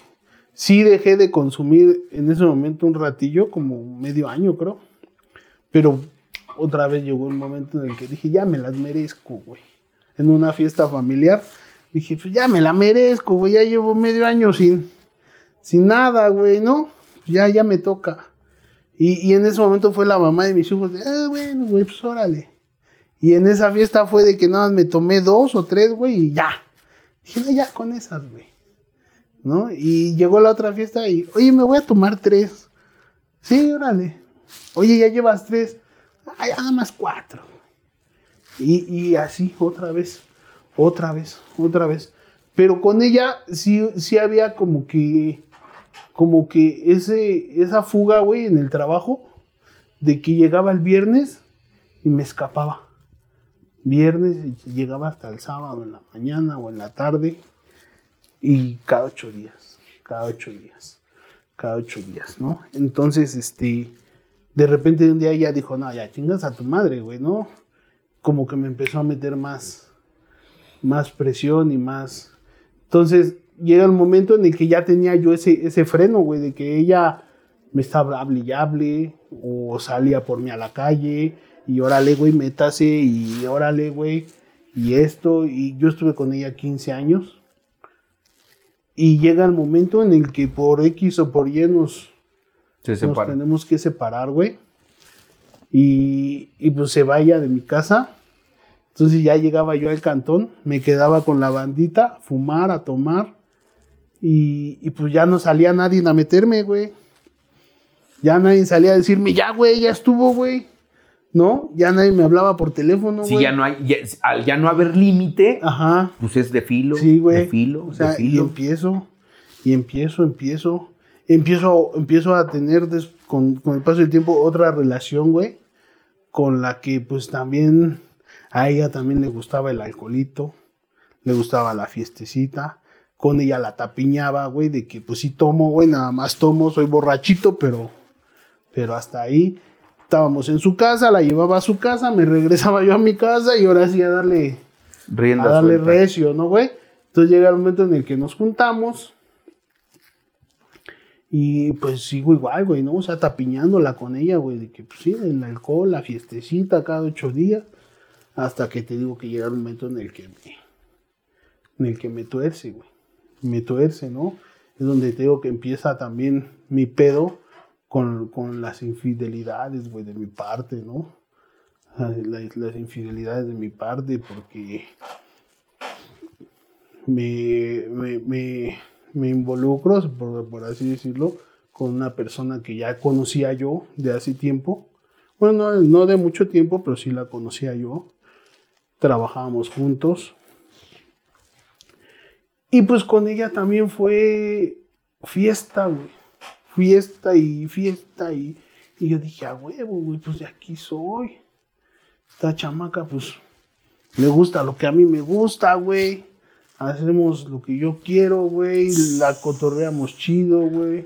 Sí dejé de consumir en ese momento un ratillo, como medio año, creo. Pero otra vez llegó un momento en el que dije, ya me las merezco, güey. En una fiesta familiar, dije, pues ya me la merezco, güey, ya llevo medio año sin, sin nada, güey, ¿no? Ya, ya me toca. Y, y, en ese momento fue la mamá de mis hijos, de, ah, bueno, güey, pues órale. Y en esa fiesta fue de que nada más me tomé dos o tres, güey, y ya. Dije, ya con esas, güey. ¿No? Y llegó la otra fiesta y, oye, me voy a tomar tres. Sí, órale. Oye, ya llevas tres. Ay, nada más cuatro. Y, y, así, otra vez, otra vez, otra vez. Pero con ella sí, sí había como que, como que ese, esa fuga, güey, en el trabajo, de que llegaba el viernes y me escapaba. Viernes y llegaba hasta el sábado en la mañana o en la tarde. Y cada ocho días, cada ocho días, cada ocho días, ¿no? Entonces, este, de repente un día ella dijo, no, ya chingas a tu madre, güey, ¿no? Como que me empezó a meter más, más presión y más... Entonces llega el momento en el que ya tenía yo ese, ese freno, güey, de que ella me estaba hable y hable, o salía por mí a la calle, y órale, güey, métase, y órale, güey, y esto, y yo estuve con ella 15 años, y llega el momento en el que por X o por Y nos, nos tenemos que separar, güey. Y, y, pues se vaya de mi casa. Entonces ya llegaba yo al cantón, me quedaba con la bandita, a fumar, a tomar. Y, y, pues ya no salía nadie a meterme, güey. Ya nadie salía a decirme, ya, güey, ya estuvo, güey. ¿No? Ya nadie me hablaba por teléfono, güey. Sí, ya no hay, ya, al ya no haber límite, Ajá. pues es de filo. Sí, güey. De filo, o sea, de filo. Y empiezo, y empiezo, empiezo empiezo, empiezo a tener des, con, con, el paso del tiempo otra relación, güey, con la que pues también a ella también le gustaba el alcoholito, le gustaba la fiestecita, con ella la tapiñaba, güey, de que pues sí tomo, güey, nada más tomo, soy borrachito, pero, pero hasta ahí. Estábamos en su casa, la llevaba a su casa, me regresaba yo a mi casa y ahora sí a darle, Rienda a darle suelta. recio, ¿no, güey? Entonces llega el momento en el que nos juntamos, y pues sigo igual, güey, ¿no? O sea, tapiñándola con ella, güey, de que pues sí, el alcohol, la fiestecita cada ocho días, hasta que te digo que llega un momento en el que me, en el que me tuerce, güey. Me tuerce, ¿no? Es donde te digo que empieza también mi pedo con, las infidelidades, güey, de mi parte, ¿no? Las, infidelidades de mi parte, porque me, me, me involucro, por, por, así decirlo, con una persona que ya conocía yo de hace tiempo. Bueno, no, no, de mucho tiempo, pero sí la conocía yo. Trabajábamos juntos. Y pues con ella también fue fiesta, güey. Fiesta y fiesta y, y yo dije, a huevo, güey, pues de aquí soy. Esta chamaca, pues, le gusta lo que a mí me gusta, güey. Hacemos lo que yo quiero, güey. La cotorreamos chido, güey.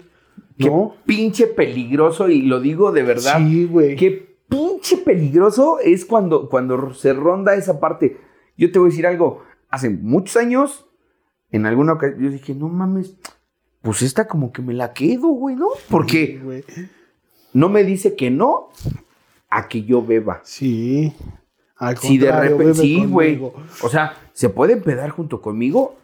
Qué ¿No? pinche peligroso, y lo digo de verdad. Sí, güey. Qué pinche peligroso es cuando, cuando se ronda esa parte. Yo te voy a decir algo. Hace muchos años, en alguna ocasión, yo dije, no mames, pues esta como que me la quedo, güey, ¿no? Porque güey. no me dice que no a que yo beba. Sí. Al Si de repente, sí, güey. O sea, se puede empedar junto conmigo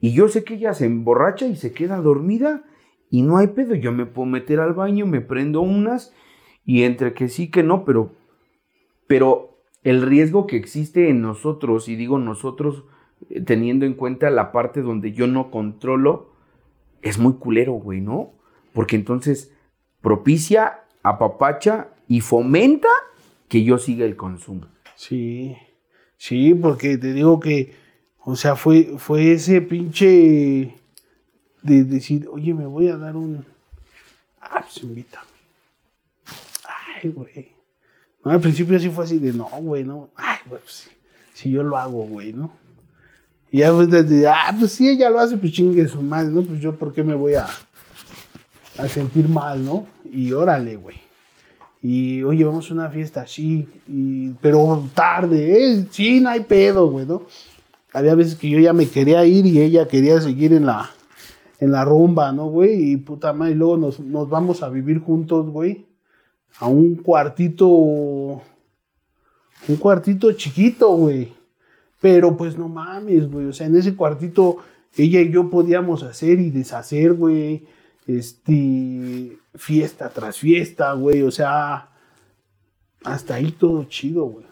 y yo sé que ella se emborracha y se queda dormida y no hay pedo. Yo me puedo meter al baño, me prendo unas y entre que sí que no, pero, pero el riesgo que existe en nosotros, y digo nosotros eh, teniendo en cuenta la parte donde yo no controlo, es muy culero, güey, ¿no? Porque entonces propicia, apapacha y fomenta que yo siga el consumo. Sí, sí, porque te digo que, o sea, fue, fue ese pinche de decir, oye, me voy a dar un... Ah, pues invítame. Ay, güey. No, al principio sí fue así de, no, güey, no. Ay, güey, pues sí, sí, yo lo hago, güey, ¿no? Y ya pues desde, ah, pues sí, ella lo hace, pues chingue su madre, ¿no? Pues yo, ¿por qué me voy a, a sentir mal, ¿no? Y órale, güey. Y oye, vamos a una fiesta, sí, pero tarde, ¿eh? Sí, no hay pedo, güey, ¿no? Había veces que yo ya me quería ir y ella quería seguir en la, en la rumba, ¿no, güey? Y puta madre, y luego nos, nos vamos a vivir juntos, güey, a un cuartito, un cuartito chiquito, güey. Pero pues no mames, güey, o sea, en ese cuartito ella y yo podíamos hacer y deshacer, güey este, fiesta tras fiesta, güey, o sea, hasta ahí todo chido, güey.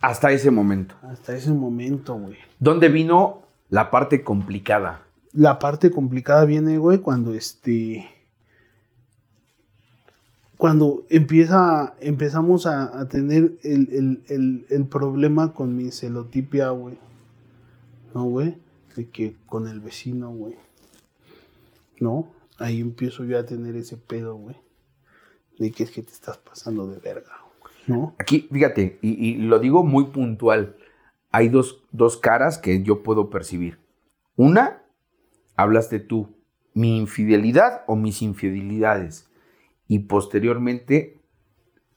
Hasta ese momento. Hasta ese momento, güey. ¿Dónde vino la parte complicada? La parte complicada viene, güey, cuando este, cuando empieza, empezamos a, tener el, el, el, problema con mi celotipia, güey. ¿No, güey? De que con el vecino, güey. ¿no? Ahí empiezo yo a tener ese pedo, güey. De que es que te estás pasando de verga, ¿no? Aquí, fíjate, y, lo digo muy puntual. Hay dos, dos caras que yo puedo percibir. Una, hablas de tú, mi infidelidad o mis infidelidades. Y posteriormente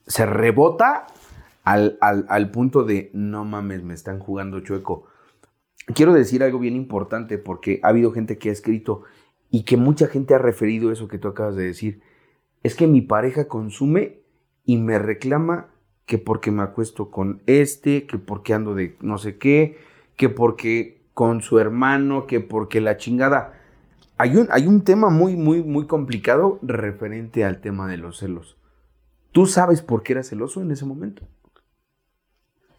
se rebota al, al, al punto de, no mames, me están jugando chueco. Quiero decir algo bien importante porque ha habido gente que ha escrito y que mucha gente ha referido eso que tú acabas de decir. Es que mi pareja consume y me reclama que porque me acuesto con este, que porque ando de no sé qué, que porque con su hermano, que porque la chingada. Hay un, hay un tema muy, muy, muy complicado referente al tema de los celos. ¿Tú sabes por qué eras celoso en ese momento?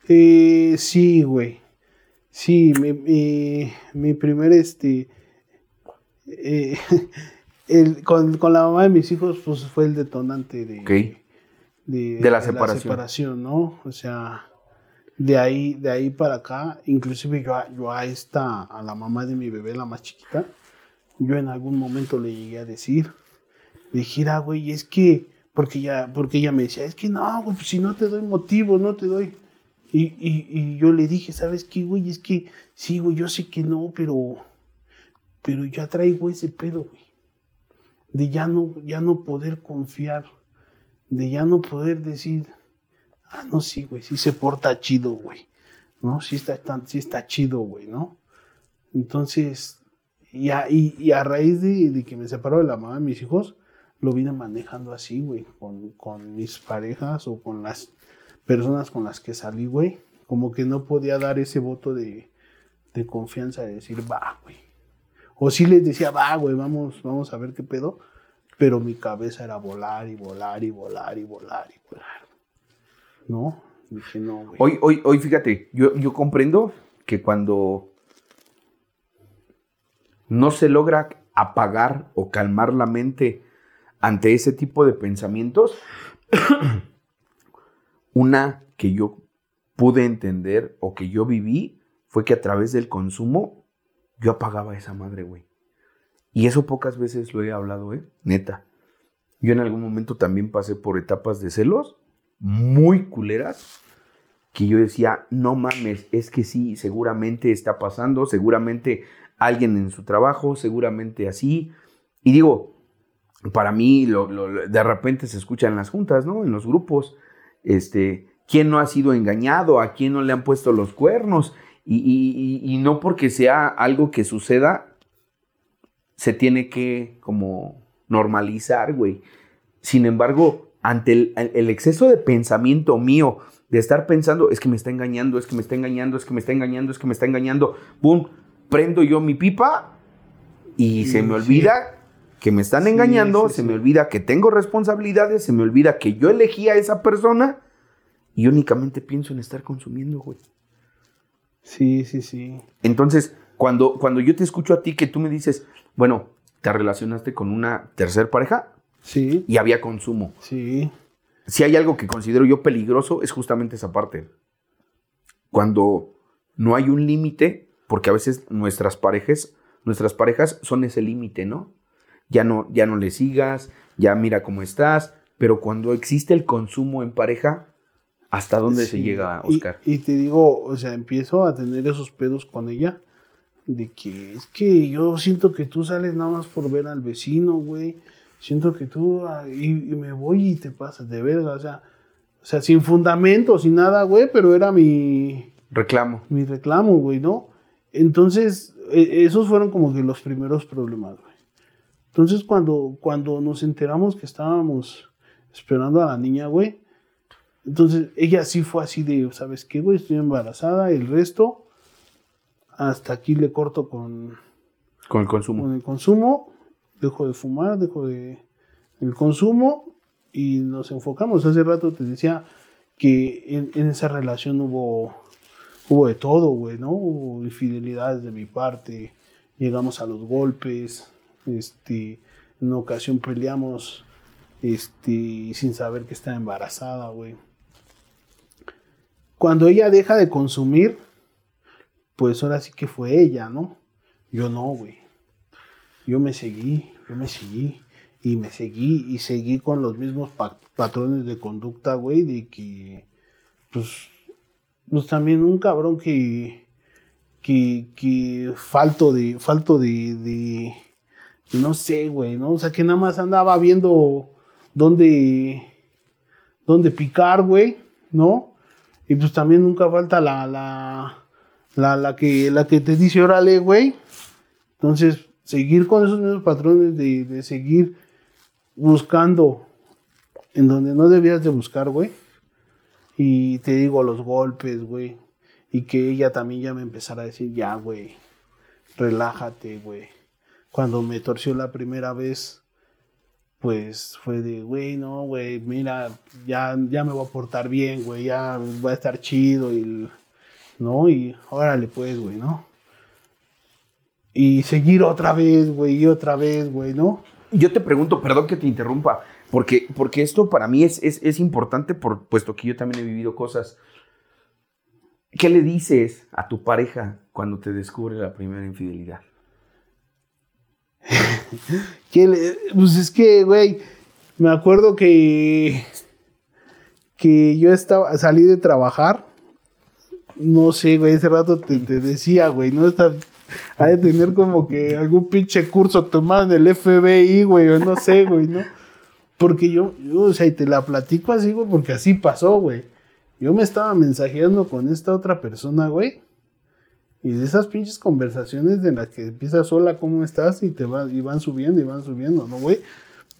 Eh, sí, güey. Sí, mi, mi, mi primer, este, eh, el, con, con, la mamá de mis hijos, pues fue el detonante de, okay. de, de, la, separación. la separación, ¿no? O sea, de ahí, de ahí para acá, inclusive yo, yo a esta, a la mamá de mi bebé, la más chiquita, yo en algún momento le llegué a decir, dije, ah, güey, es que, porque ella, porque ella me decía, es que no, güey, pues si no te doy motivo, no te doy. Y, y, y yo le dije, ¿sabes qué, güey? Es que, sí, güey, yo sé que no, pero pero ya traigo ese pedo, güey. De ya no, ya no poder confiar. De ya no poder decir, ah, no, sí, güey, sí se porta chido, güey. ¿No? Sí está, sí está chido, güey, ¿no? Entonces, y a, y, y a raíz de, de, que me separó de la mamá de mis hijos, lo vine manejando así, güey, con, con mis parejas o con las personas con las que salí, güey. Como que no podía dar ese voto de, de confianza de decir, va, güey o sí les decía, va, güey, vamos, vamos a ver qué pedo. Pero mi cabeza era volar y volar y volar y volar y volar. ¿No? Dije, no, güey. Hoy, hoy, hoy, fíjate, yo, yo comprendo que cuando no se logra apagar o calmar la mente ante ese tipo de pensamientos, una que yo pude entender o que yo viví fue que a través del consumo yo apagaba esa madre, güey. Y eso pocas veces lo he hablado, ¿eh? Neta. Yo en algún momento también pasé por etapas de celos muy culeras que yo decía, no mames, es que sí, seguramente está pasando, seguramente alguien en su trabajo, seguramente así. Y digo, para mí de repente se escucha en las juntas, ¿no? En los grupos, este, quién no ha sido engañado, a quién no le han puesto los cuernos. Y, y no porque sea algo que suceda, se tiene que como normalizar, güey. Sin embargo, ante el, exceso de pensamiento mío, de estar pensando, es que me está engañando, es que me está engañando, es que me está engañando, es que me está engañando, ¡pum! Prendo yo mi pipa y se me olvida que me están engañando, se me olvida que tengo responsabilidades, se me olvida que yo elegí a esa persona y únicamente pienso en estar consumiendo, güey. Sí, sí, sí. Entonces, cuando, cuando yo te escucho a ti que tú me dices, bueno, te relacionaste con una tercer pareja, Sí. Y había consumo. Sí. Si hay algo que considero yo peligroso, es justamente esa parte. Cuando no hay un límite, porque a veces nuestras parejas, nuestras parejas son ese límite, ¿no? Ya no, ya no le sigas, ya mira cómo estás, pero cuando existe el consumo en pareja, ¿hasta dónde se llega, Oscar? Y, y, te digo, o sea, empiezo a tener esos pedos con ella, de que es que yo siento que tú sales nada más por ver al vecino, güey siento que tú, ah, y, me voy y te pasas de verga, o sea, o sea, sin fundamento, sin nada, güey, pero era mi... Reclamo. Mi reclamo, güey, ¿no? Entonces, e, esos fueron como que los primeros problemas, güey. Entonces, cuando, cuando nos enteramos que estábamos esperando a la niña, güey, entonces ella sí fue así de, ¿sabes qué, güey? Estoy embarazada, el resto, hasta aquí le corto con... Con el consumo. Con el consumo dejo de fumar, dejo de el consumo y nos enfocamos. Hace rato te decía que en, esa relación hubo, hubo de todo, güey, ¿no? Infidelidades de mi parte, llegamos a los golpes, este, en una ocasión peleamos, este, sin saber que estaba embarazada, güey. Cuando ella deja de consumir, pues ahora sí que fue ella, ¿no? Yo no, güey yo me seguí, yo me seguí y me seguí y seguí con los mismos patrones de conducta, güey, de que, pues, pues también un cabrón que, que, que falto de, falto de, de, no sé, güey, ¿no? O sea, que nada más andaba viendo dónde, dónde picar, güey, ¿no? Y pues también nunca falta la, la, la, la que, la que te dice, órale, güey. Entonces, seguir con esos mismos patrones de, seguir buscando en donde no debías de buscar, güey. Y te digo, los golpes, güey. Y que ella también ya me empezara a decir, ya, güey, relájate, güey. Cuando me torció la primera vez, pues fue de, güey, no, güey, mira, ya, ya me voy a portar bien, güey, ya va a estar chido y, ¿no? Y órale, pues, güey, ¿no? y seguir otra vez, güey, y otra vez, güey, ¿no? Yo te pregunto, perdón que te interrumpa, porque, porque esto para mí es, es, importante, por, puesto que yo también he vivido cosas. ¿Qué le dices a tu pareja cuando te descubre la primera infidelidad? pues es que, güey, me acuerdo que, que yo estaba, salí de trabajar, no sé, güey, ese rato te, decía, güey, no está ha de tener como que algún pinche curso tomado en el FBI, güey, o no sé, güey, ¿no? Porque yo, yo, o sea, y te la platico así, güey, porque así pasó, güey. Yo me estaba mensajeando con esta otra persona, güey. Y de esas pinches conversaciones de las que empiezas sola, ¿cómo estás? Y te van, y van subiendo y van subiendo, ¿no, güey?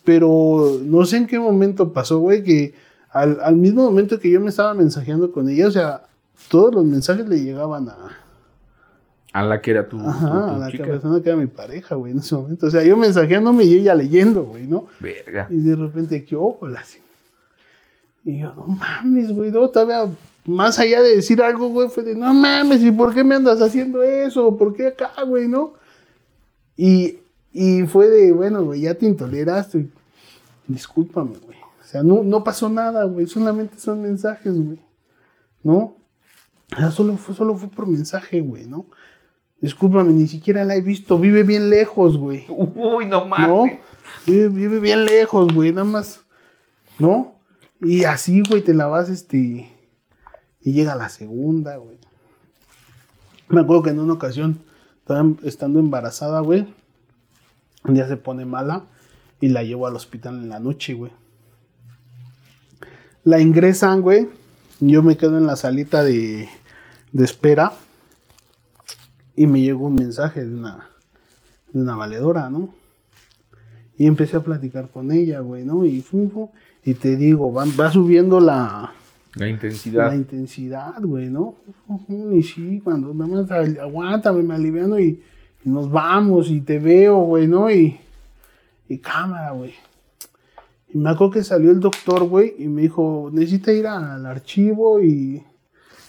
Pero no sé en qué momento pasó, güey, que al, al mismo momento que yo me estaba mensajeando con ella, o sea, todos los mensajes le llegaban a, a la que era tu, Ajá, a la persona que era mi pareja, güey, en ese momento. O sea, yo mensajeándome y ella leyendo, güey, ¿no? Verga. Y de repente, ¿qué ójola? Así. Y yo, no mames, güey, no, todavía más allá de decir algo, güey, fue de, no mames, ¿y por qué me andas haciendo eso? ¿Por qué acá, güey, no? Y, y fue de, bueno, güey, ya te intoleraste. Discúlpame, güey. O sea, no, no pasó nada, güey, solamente son mensajes, güey. ¿No? O sea, solo fue, solo fue por mensaje, güey, ¿no? Discúlpame, ni siquiera la he visto. Vive bien lejos, güey. Uy, no mames. ¿No? Vive, vive bien lejos, güey. Nada más. ¿No? Y así, güey, te la vas, este. Y llega la segunda, güey. Me acuerdo que en una ocasión, estaba estando embarazada, güey. Un día se pone mala y la llevo al hospital en la noche, güey. La ingresan, güey. Yo me quedo en la salita de, de espera. Y me llegó un mensaje de una, de una valedora, ¿no? Y empecé a platicar con ella, güey, ¿no? Y, fu, fu, y te digo, va, va subiendo la, La intensidad. la intensidad, güey, ¿no? Y sí, cuando nada más aguántame, me aliviano y, y nos vamos y te veo, güey, ¿no? Y, y cámara, güey. Y me acuerdo que salió el doctor, güey, y me dijo, necesita ir al archivo y,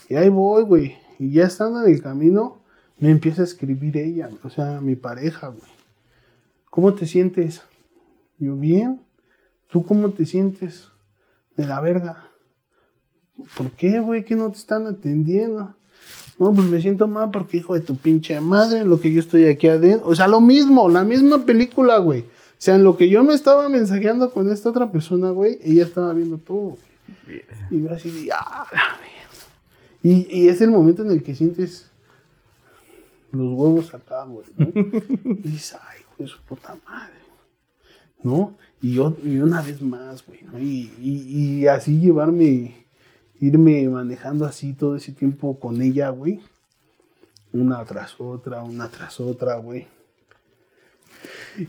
y ahí voy, güey. Y ya estando en el camino, me empieza a escribir ella, o sea, mi pareja, güey. ¿Cómo te sientes? Yo, bien. ¿Tú cómo te sientes? De la verga. ¿Por qué, güey? ¿Que no te están atendiendo? No, pues me siento mal porque hijo de tu pinche madre, lo que yo estoy aquí adentro. O sea, lo mismo, la misma película, güey. O sea, en lo que yo me estaba mensajeando con esta otra persona, güey, ella estaba viendo todo. güey. Y yo así de, ah, la mierda". y, y es el momento en el que sientes los huevos acá, güey. ¿no? y dices, ay, de su puta madre. ¿No? Y, yo, y una vez más, güey. ¿no? Y, y, y así llevarme, irme manejando así todo ese tiempo con ella, güey. Una tras otra, una tras otra, güey.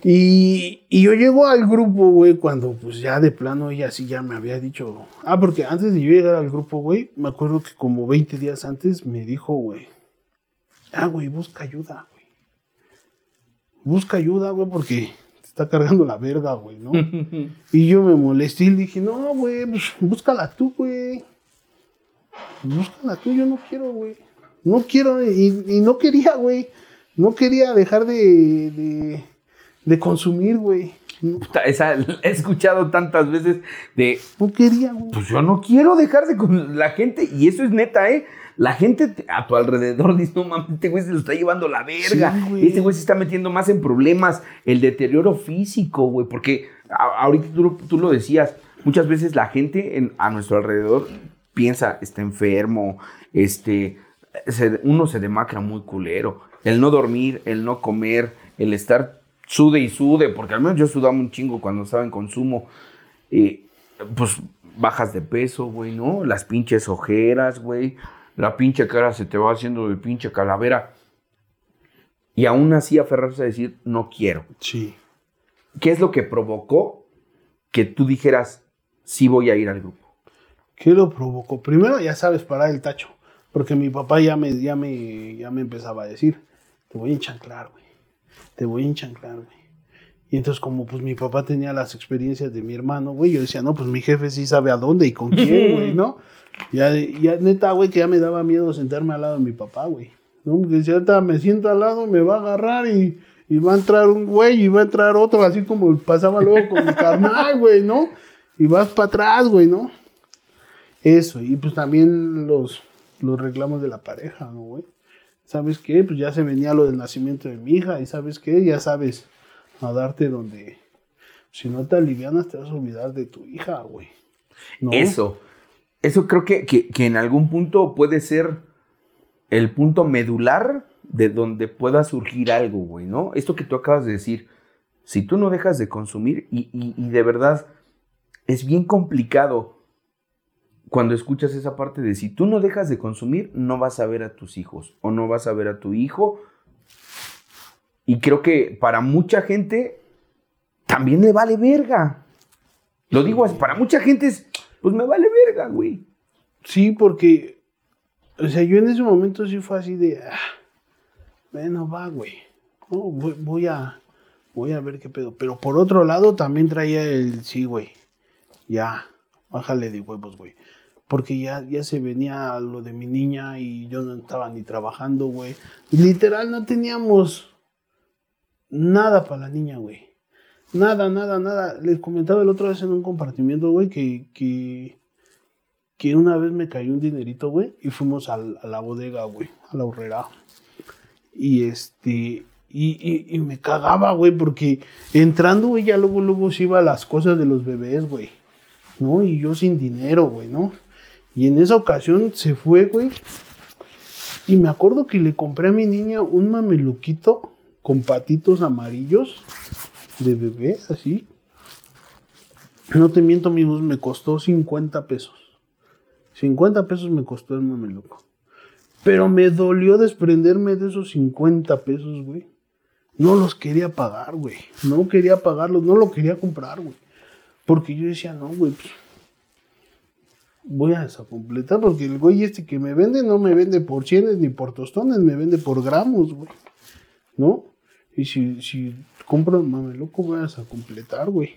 Y, y yo llego al grupo, güey, cuando pues ya de plano ella sí ya me había dicho. Ah, porque antes de yo llegar al grupo, güey, me acuerdo que como 20 días antes me dijo, güey. Ah, güey, busca ayuda, güey. Busca ayuda, güey, porque te está cargando la verga, güey, ¿no? y yo me molesté y le dije, no, güey, pues búscala tú, güey. Búscala tú, yo no quiero, güey. No quiero, y, y no quería, güey. No quería dejar de, de, de consumir, güey. Puta, esa he escuchado tantas veces de, no quería, güey. pues yo no quiero dejar de con la gente, y eso es neta, ¿eh? La gente te- a tu alrededor dice, no mames, este güey se lo está llevando la verga. Sí, güey. este güey se está metiendo más en problemas. El deterioro físico, güey. Porque a- ahorita tú, lo- tú lo decías, muchas veces la gente en- a nuestro alrededor piensa, está enfermo, este, se- uno se demacra muy culero. El no dormir, el no comer, el estar sude y sude, porque al menos yo sudaba un chingo cuando estaba en consumo. Eh, pues bajas de peso, güey, ¿no? Las pinches ojeras, güey. La pinche cara se te va haciendo de pinche calavera. Y aún así aferrarse a decir, no quiero. Sí. ¿Qué es lo que provocó que tú dijeras, sí voy a ir al grupo? ¿Qué lo provocó? Primero, ya sabes, parar el tacho. Porque mi papá ya me, ya me, ya me empezaba a decir, te voy a enchanclar, güey. Te voy a enchanclar, güey. Y entonces, como pues mi papá tenía las experiencias de mi hermano, güey, yo decía, no, pues mi jefe sí sabe a dónde y con quién, güey, ¿no? Ya, ya neta, güey, que ya me daba miedo sentarme al lado de mi papá, güey. ¿No? Porque si ahorita me siento al lado, me va a agarrar y, y va a entrar un güey y va a entrar otro, así como pasaba luego con mi carnal, güey, ¿no? Y vas para atrás, güey, ¿no? Eso, y pues también los, los reclamos de la pareja, ¿no, güey? ¿Sabes qué? Pues ya se venía lo del nacimiento de mi hija, y ¿sabes qué? Ya sabes a darte donde, si no te alivianas, te vas a olvidar de tu hija, güey. Eso. Eso creo que, que, que en algún punto puede ser el punto medular de donde pueda surgir algo, güey, ¿no? Esto que tú acabas de decir, si tú no dejas de consumir y- y de verdad es bien complicado cuando escuchas esa parte de si tú no dejas de consumir, no vas a ver a tus hijos o no vas a ver a tu hijo. Y creo que para mucha gente también le vale verga. Lo digo así, para mucha gente es, pues me vale verga, güey. Sí, porque, o sea, yo en ese momento sí fue así de, ah, bueno, va, güey. No, voy, voy a, voy a ver qué pedo. Pero por otro lado también traía el, sí, güey, ya, bájale de huevos, güey. Porque ya, ya se venía lo de mi niña y yo no estaba ni trabajando, güey. Literal, no teníamos nada para la niña, güey. Nada, nada, nada. Les comentaba el otro vez en un compartimiento, güey, que, que, que una vez me cayó un dinerito, güey, y fuimos a la bodega, güey, a la horrera. Y este, y, y, me cagaba, güey, porque entrando, güey, ya luego, luego se iba las cosas de los bebés, güey. ¿No? Y yo sin dinero, güey, ¿no? Y en esa ocasión se fue, güey. Y me acuerdo que le compré a mi niña un mameluquito con patitos amarillos de bebé, así. No te miento, amigos, me costó 50 pesos. 50 pesos me costó el mameluco. Pero me dolió desprenderme de esos 50 pesos, güey. No los quería pagar, güey. No quería pagarlos, no lo quería comprar, güey. Porque yo decía, no, güey, pues, voy a desacompletar porque el güey este que me vende no me vende por cienes ni por tostones, me vende por gramos, güey. ¿No? Y si, si compro mameluco voy a desacompletar, güey.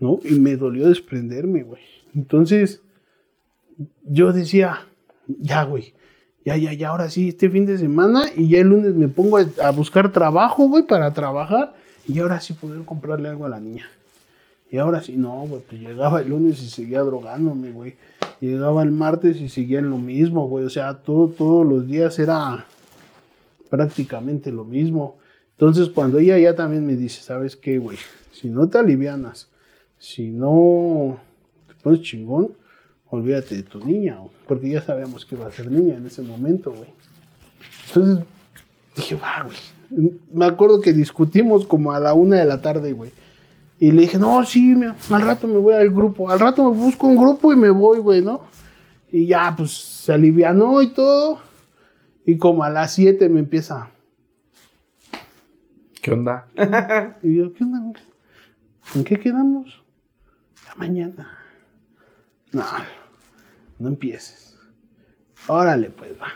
¿No? Y me dolió desprenderme, güey. Entonces, yo decía, ya, güey, ya, ya, ya, ahora sí, este fin de semana y ya el lunes me pongo a, buscar trabajo, güey, para trabajar y ahora sí poder comprarle algo a la niña. Y ahora sí, no, güey, pues llegaba el lunes y seguía drogándome, güey. Llegaba el martes y seguía en lo mismo, güey. O sea, todo, todos los días era prácticamente lo mismo. Entonces, cuando ella ya también me dice, ¿sabes qué, güey? Si no te alivianas, si no te pones chingón, olvídate de tu niña, porque ya sabíamos que iba a ser niña en ese momento, güey. Entonces dije, va, güey. Me acuerdo que discutimos como a la una de la tarde, güey. Y le dije, no, sí, al rato me voy al grupo. Al rato me busco un grupo y me voy, güey, ¿no? Y ya, pues se alivianó y todo. Y como a las siete me empieza. ¿Qué onda? y yo, ¿qué onda? ¿En qué quedamos? La mañana. No, no empieces. Órale, pues va.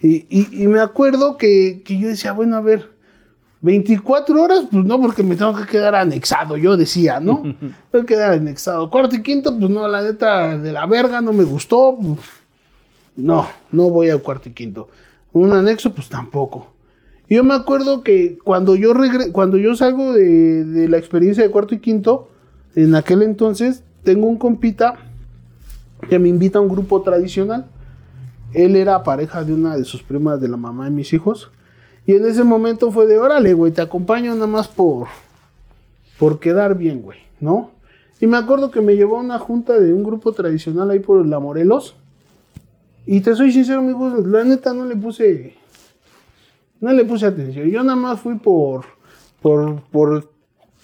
Y, me acuerdo que, yo decía, bueno, a ver, 24 horas, pues no, porque me tengo que quedar anexado, yo decía, ¿no? tengo que quedar anexado. Cuarto y quinto, pues no, la neta de la verga no me gustó. Pues, no, no voy al cuarto y quinto. Un anexo, pues tampoco. Yo me acuerdo que cuando yo cuando yo salgo de, de la experiencia de cuarto y quinto, en aquel entonces, tengo un compita que me invita a un grupo tradicional. Él era pareja de una de sus primas de la mamá de mis hijos. Y en ese momento fue de, órale, güey, te acompaño nada más por, por quedar bien, güey, ¿no? Y me acuerdo que me llevó a una junta de un grupo tradicional ahí por la Morelos. Y te soy sincero, amigos, la neta no le puse, no le puse atención. Yo nada más fui por, por, por,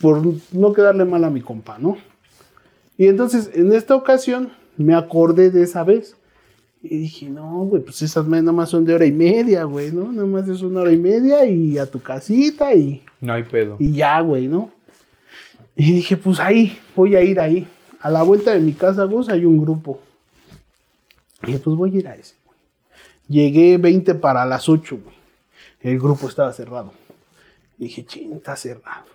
por no quedarle mal a mi compa, ¿no? Y entonces, en esta ocasión, me acordé de esa vez. Y dije, no, güey, pues esas nada más son de hora y media, güey, ¿no? Nada más es una hora y media y a tu casita y... No hay pedo. Y ya, güey, ¿no? Y dije, pues ahí, voy a ir ahí. A la vuelta de mi casa, Gus, hay un grupo. Y dije, pues voy a ir a ese, güey. Llegué 20 para las 8, güey. El grupo estaba cerrado. Y dije, ching, está cerrado.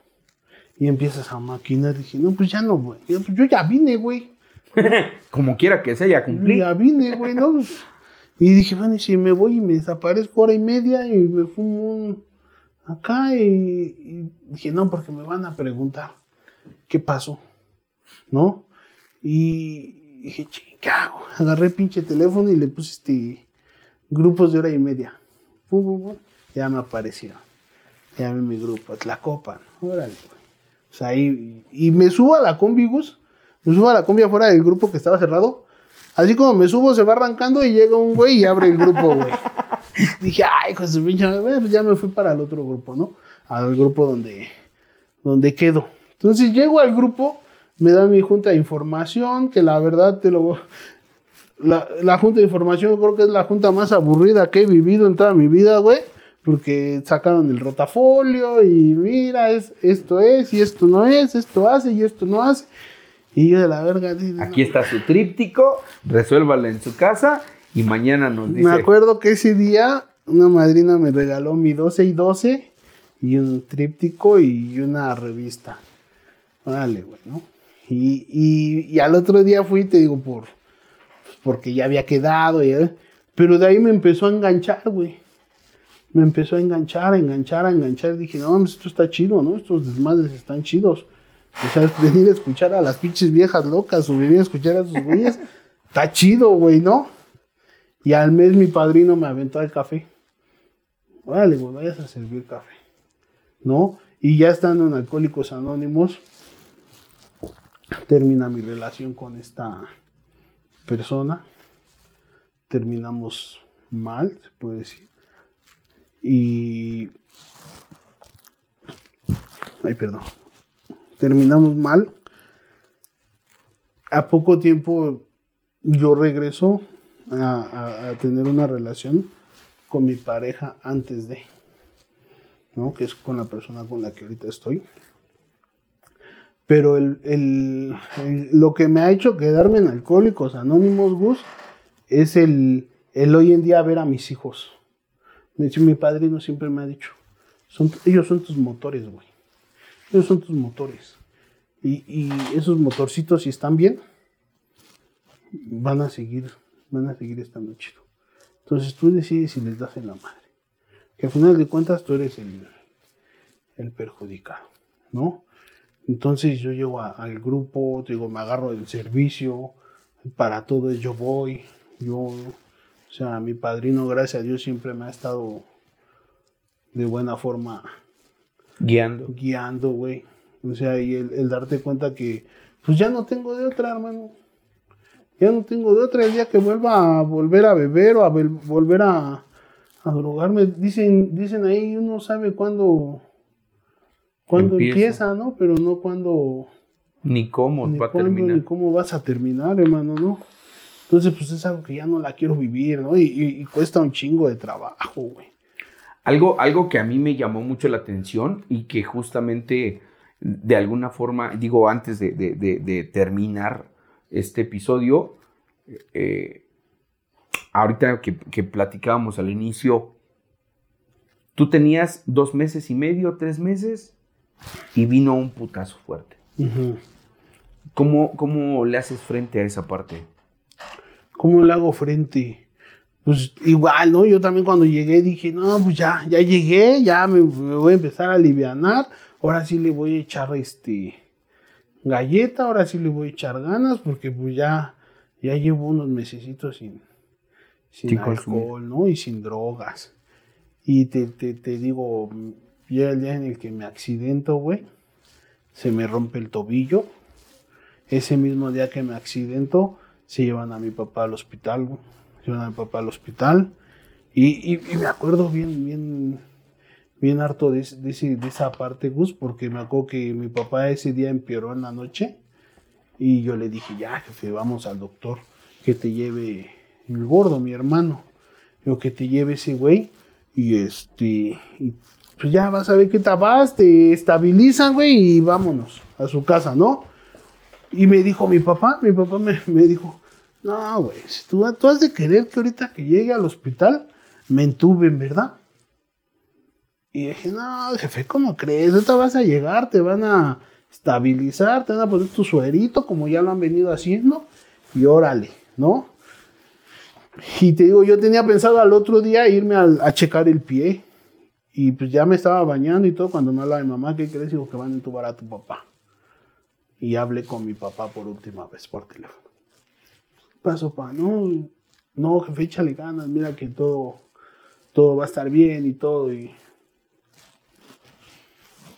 Y empiezas a maquinar. Dije, no, pues ya no, güey. Pues yo ya vine, güey. Como quiera que sea, ya cumplí. Ya vine, güey, ¿no? Y dije, bueno, y si me voy y me desaparezco hora y media y me fumo acá y, dije, no, porque me van a preguntar qué pasó, ¿no? Y dije, ¿qué hago? Agarré el pinche teléfono y le puse este grupos de hora y media. Ya me apareció. Ya vi mi grupo, la copa, órale, O sea, y, y me subo a la combigus me subo a la cumbia fuera del grupo que estaba cerrado. Así como me subo, se va arrancando y llega un güey y abre el grupo, güey. Dije, ay, pues pinche, pues ya me fui para el otro grupo, ¿no? Al grupo donde, donde quedo. Entonces llego al grupo, me da mi junta de información, que la verdad te lo... La, la junta de información creo que es la junta más aburrida que he vivido en toda mi vida, güey. Porque sacaron el rotafolio y mira, es, esto es y esto no es, esto hace y esto no hace. Y yo de la verga. Aquí está su tríptico, resuélvala en su casa y mañana nos dice. Me acuerdo que ese día una madrina me regaló mi 12 y 12 y un tríptico y una revista. Órale, güey, ¿no? Y, y, al otro día fui, te digo, por pues, porque ya había quedado, pero de ahí me empezó a enganchar, güey. Me empezó a enganchar, a enganchar, a enganchar. Dije, no, esto está chido, ¿no? Estos desmadres están chidos. O sea, venir a escuchar a las pinches viejas locas o venir a escuchar a sus güeyes, está chido, güey, ¿no? Y al mes mi padrino me aventó al café. Órale, güey, vayas a servir café. ¿No? Y ya estando en Alcohólicos Anónimos, termina mi relación con esta persona. Terminamos mal, se puede decir. Y. Ay, perdón. Terminamos mal. A poco tiempo yo regreso a, tener una relación con mi pareja antes de, ¿no? Que es con la persona con la que ahorita estoy. Pero el, lo que me ha hecho quedarme en Alcohólicos Anónimos, Gus, es el, el hoy en día ver a mis hijos. Mi, mi padrino siempre me ha dicho, ellos son tus motores, güey. Ellos son tus motores. Y, esos motorcitos, si están bien, van a seguir, van a seguir estando chido. Entonces tú decides si les das en la madre. Que al final de cuentas tú eres el, el perjudicado, ¿no? Entonces yo llego al grupo, digo, me agarro del servicio, para todo yo voy, yo, o sea, mi padrino, gracias a Dios, siempre me ha estado de buena forma guiando. Guiando, güey. O sea, y el, el, darte cuenta que, pues ya no tengo de otra, hermano. Ya no tengo de otra el día que vuelva a volver a beber o a volver a, a drogarme. Dicen, dicen ahí, uno sabe cuándo, cuándo empieza. ¿no? Pero no cuándo... Ni cómo va a terminar. Ni cómo vas a terminar, hermano, ¿no? Entonces, pues es algo que ya no la quiero vivir, ¿no? Y, cuesta un chingo de trabajo, güey. Algo, algo que a mí me llamó mucho la atención y que justamente de alguna forma, digo, antes de, de, de terminar este episodio. Eh, ahorita que, platicábamos al inicio, tú tenías dos meses y medio, tres meses, y vino un putazo fuerte. ¿Cómo, le haces frente a esa parte? ¿Cómo le hago frente? Pues igual, ¿no? Yo también cuando llegué dije, no, pues ya, ya llegué, ya me, me voy a empezar a aliviar. Ahora sí le voy a echar este galleta, ahora sí le voy a echar ganas porque pues ya, ya llevo unos mesecitos sin, sin alcohol, ¿no? Y sin drogas. Y te, te, digo, ya el día en el que me accidento, güey, se me rompe el tobillo. Ese mismo día que me accidento, se llevan a mi papá al hospital, güey. Llevan a mi papá al hospital. Y, y, y me acuerdo bien, bien, bien harto de, de, esa parte, Gus, porque me acuerdo que mi papá ese día empeoró en la noche y yo le dije, ya, jefe, vamos al doctor, que te lleve el gordo, mi hermano, yo que te lleve ese güey y este, pues ya vas a ver qué te vas, te estabilizan, güey, y vámonos a su casa, ¿no? Y me dijo mi papá, mi papá me, dijo, no, güey, tú, tú has de querer que ahorita que llegue al hospital me entuben, ¿verdad? Y dije, no, jefe, ¿cómo crees? Ahorita vas a llegar, te van a estabilizar, te van a poner tu suerito, como ya lo han venido haciendo, y órale, ¿no? Y te digo, yo tenía pensado al otro día irme a, checar el pie. Y pues ya me estaba bañando y todo cuando me habla mi mamá, ¿qué crees? Digo que van a entubar a tu papá. Y hablé con mi papá por última vez por teléfono. Paso, pa, no, no, jefe, échale ganas, mira que todo, todo va a estar bien y todo. Y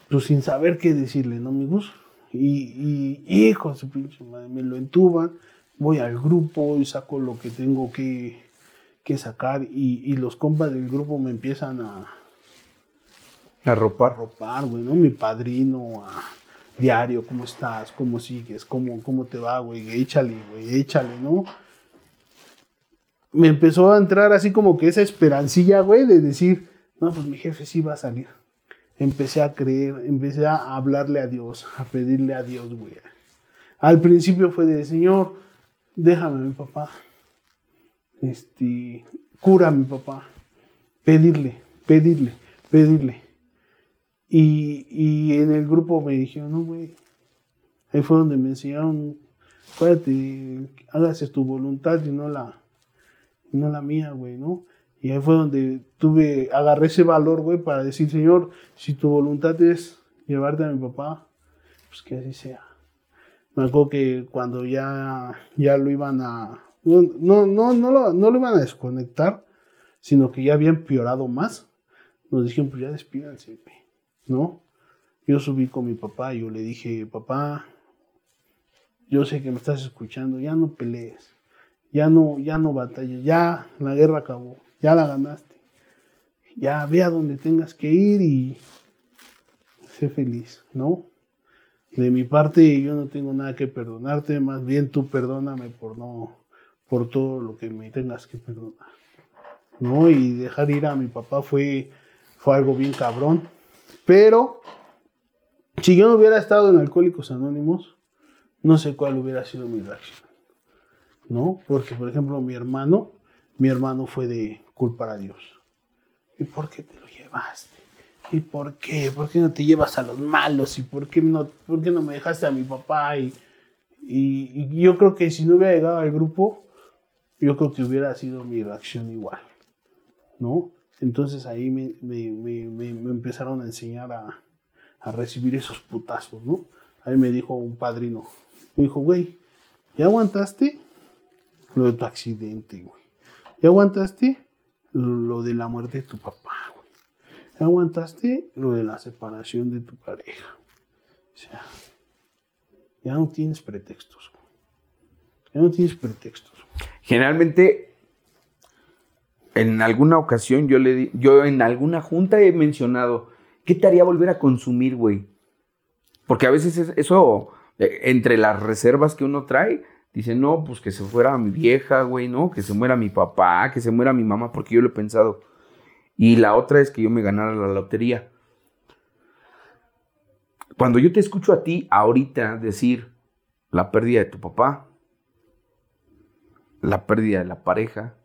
pues sin saber qué decirle, ¿no, amigos? Y, y hijo, su pinche madre, me lo entuban, voy al grupo y saco lo que tengo que, que sacar y, los compas del grupo me empiezan a... A ropar. ropar, güey, ¿no? Mi padrino, a diario, ¿cómo estás? ¿Cómo sigues? ¿Cómo, cómo te va, güey? Échale, güey, échale, ¿no? Me empezó a entrar así como que esa esperancilla, güey, de decir, no, pues mi jefe sí va a salir empecé a creer, empecé a hablarle a Dios, a pedirle a Dios, güey. Al principio fue de, Señor, déjame mi papá. Este, cura a mi papá. Pedirle, pedirle, pedirle. Y, y en el grupo me dijeron, no, güey. Ahí fue donde me enseñaron, acuérdate, hágase tu voluntad y no la, no la mía, güey, ¿no? Y ahí fue donde tuve, agarré ese valor, güey, para decir, Señor, si tu voluntad es llevarte a mi papá, pues que así sea. Me acuerdo que cuando ya, ya lo iban a, no, no, no, lo, no lo iban a desconectar, sino que ya había empeorado más. nos dijeron, pues ya despídanse, ¿no? Yo subí con mi papá y yo le dije, papá, yo sé que me estás escuchando, ya no pelees, ya no, ya no batalles, ya la guerra acabó, ya la ganaste, ya ve a donde tengas que ir y sé feliz, ¿no? De mi parte yo no tengo nada que perdonarte, más bien tú perdóname por no, por todo lo que me tengas que perdonar, ¿no? Y dejar ir a mi papá fue, fue algo bien cabrón, pero si yo no hubiera estado en Alcohólicos Anónimos, no sé cuál hubiera sido mi reacción. ¿No? Porque, por ejemplo, mi hermano, mi hermano fue de culpar a Dios. ¿Y por qué te lo llevaste? ¿Y por qué? ¿Por qué no te llevas a los malos? ¿Y por qué no, por qué no me dejaste a mi papá? Y, y, yo creo que si no hubiera llegado al grupo, yo creo que hubiera sido mi reacción igual. ¿No? Entonces ahí me, empezaron a enseñar a, a recibir esos putazos, ¿no? Ahí me dijo un padrino, me dijo, güey, ¿ya aguantaste lo de tu accidente, güey? ¿Ya aguantaste lo de la muerte de tu papá, güey? ¿Ya aguantaste lo de la separación de tu pareja? O sea, ya no tienes pretextos, güey. Ya no tienes pretextos. Generalmente, en alguna ocasión yo le yo en alguna junta he mencionado, ¿qué te haría volver a consumir, güey? Porque a veces eso eh, entre las reservas que uno trae, dice, no, pues que se fuera mi vieja, güey, ¿no? Que se muera mi papá, que se muera mi mamá, porque yo lo he pensado. Y la otra es que yo me ganara la lotería. Cuando yo te escucho a ti ahorita decir la pérdida de tu papá, la pérdida de la pareja,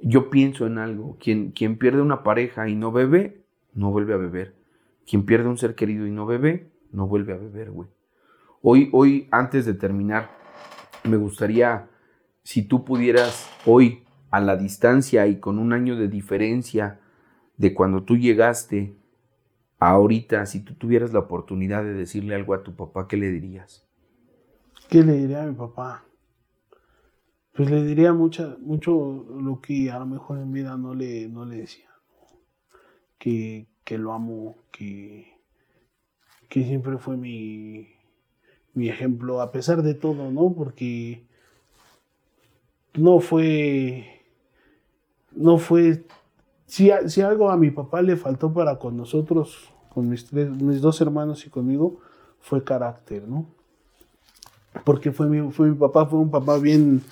yo pienso en algo. Quien, quien pierde una pareja y no bebe, no vuelve a beber. Quien pierde un ser querido y no bebe, no vuelve a beber, güey. Hoy, hoy, antes de terminar, me gustaría, si tú pudieras hoy, a la distancia y con un año de diferencia de cuando tú llegaste a ahorita, si tú tuvieras la oportunidad de decirle algo a tu papá, ¿qué le dirías? ¿Qué le diría a mi papá? Pues le diría mucha, mucho lo que a lo mejor en vida no le, no le decía. Que, que lo amo, que, que siempre fue mi, mi ejemplo, a pesar de todo, ¿no? Porque no fue, no fue, si, si algo a mi papá le faltó para con nosotros, con mis, tres, mis dos hermanos y conmigo, fue carácter, ¿no? Porque fue mi, fue mi papá, fue un papá bien,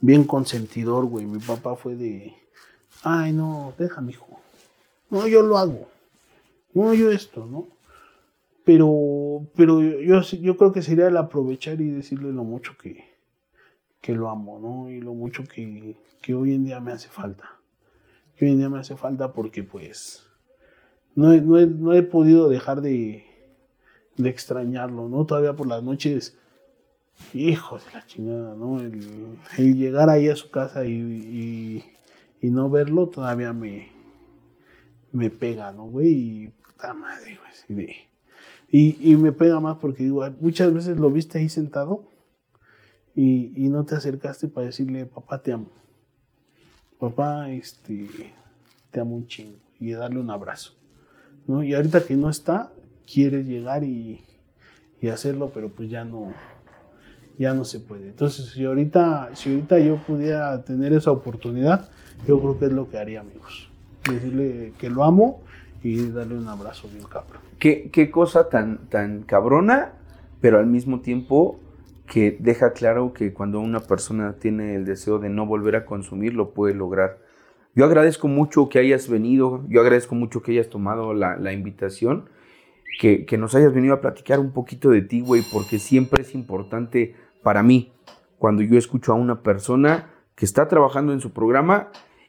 bien consentidor, güey. Mi papá fue de, ay, no, déjame, hijo. No, yo lo hago. No, yo esto, ¿no? Pero, pero yo, yo creo que sería el aprovechar y decirle lo mucho que, que lo amo, ¿no? Y lo mucho que, que, hoy en día me hace falta. Que hoy en día me hace falta porque pues no he, no he, podido dejar de, de, extrañarlo, ¿no? Todavía por las noches, hijo de la chingada, ¿no? El, llegar ahí a su casa y, y, no verlo todavía me, me pega, ¿no, güey? Y puta madre, güey, y, me pega más porque digo, muchas veces lo viste ahí sentado y, no te acercaste para decirle, papá, te amo. Papá, este, te amo un chingo. Y darle un abrazo. ¿no? Y ahorita que no está, quieres llegar y, hacerlo, pero pues ya no, ya no se puede. Entonces, si ahorita, si ahorita yo pudiera tener esa oportunidad, yo creo que es lo que haría, amigos. Decirle que lo amo y darle un abrazo bien cabrón. Qué, qué cosa tan, tan cabrona, pero al mismo tiempo que deja claro que cuando una persona tiene el deseo de no volver a consumir, lo puede lograr. Yo agradezco mucho que hayas venido, yo agradezco mucho que hayas tomado la, la invitación, que, que, nos hayas venido a platicar un poquito de ti, güey, porque siempre es importante para mí cuando yo escucho a una persona que está trabajando en su programa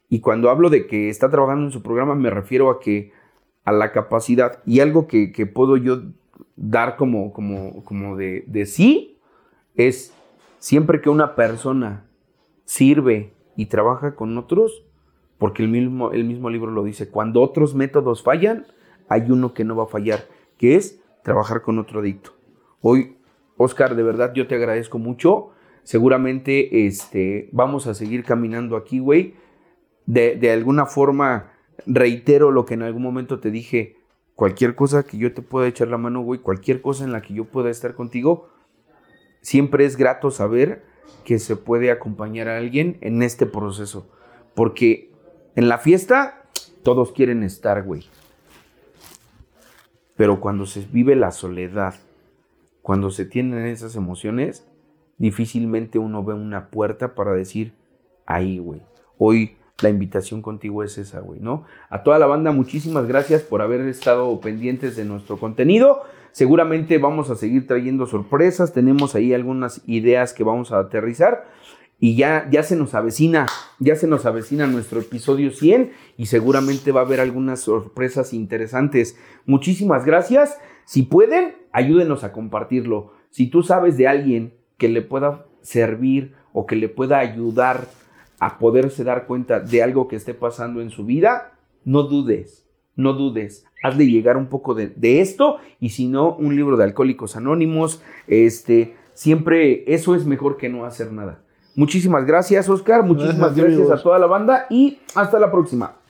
y cuando hablo de que está trabajando en su programa me refiero a que a la capacidad. Y algo que, puedo yo dar como, como, como de, de, sí es siempre que una persona sirve y trabaja con otros, porque el mismo, el mismo libro lo dice, cuando otros métodos fallan, hay uno que no va a fallar, que es trabajar con otro adicto. Hoy, Oscar, de verdad yo te agradezco mucho. Seguramente este, vamos a seguir caminando aquí, güey. De, de alguna forma reitero lo que en algún momento te dije, cualquier cosa que yo te pueda echar la mano, güey, cualquier cosa en la que yo pueda estar contigo, siempre es grato saber que se puede acompañar a alguien en este proceso. Porque en la fiesta todos quieren estar, güey. Pero cuando se vive la soledad, cuando se tienen esas emociones, difícilmente uno ve una puerta para decir, ahí, güey. Hoy la invitación contigo es esa, güey, ¿no? A toda la banda, muchísimas gracias por haber estado pendientes de nuestro contenido. Seguramente vamos a seguir trayendo sorpresas, tenemos ahí algunas ideas que vamos a aterrizar y ya, ya se nos avecina, ya se nos avecina nuestro episodio 100 y seguramente va a haber algunas sorpresas interesantes. Muchísimas gracias. Si pueden, ayúdenos a compartirlo. Si tú sabes de alguien que le pueda servir o que le pueda ayudar a poderse dar cuenta de algo que esté pasando en su vida, no dudes, no dudes. Hazle llegar un poco de, esto y si no, un libro de Alcohólicos Anónimos. Este, siempre eso es mejor que no hacer nada. Muchísimas gracias, Oscar. Muchísimas gracias a toda la banda y hasta la próxima.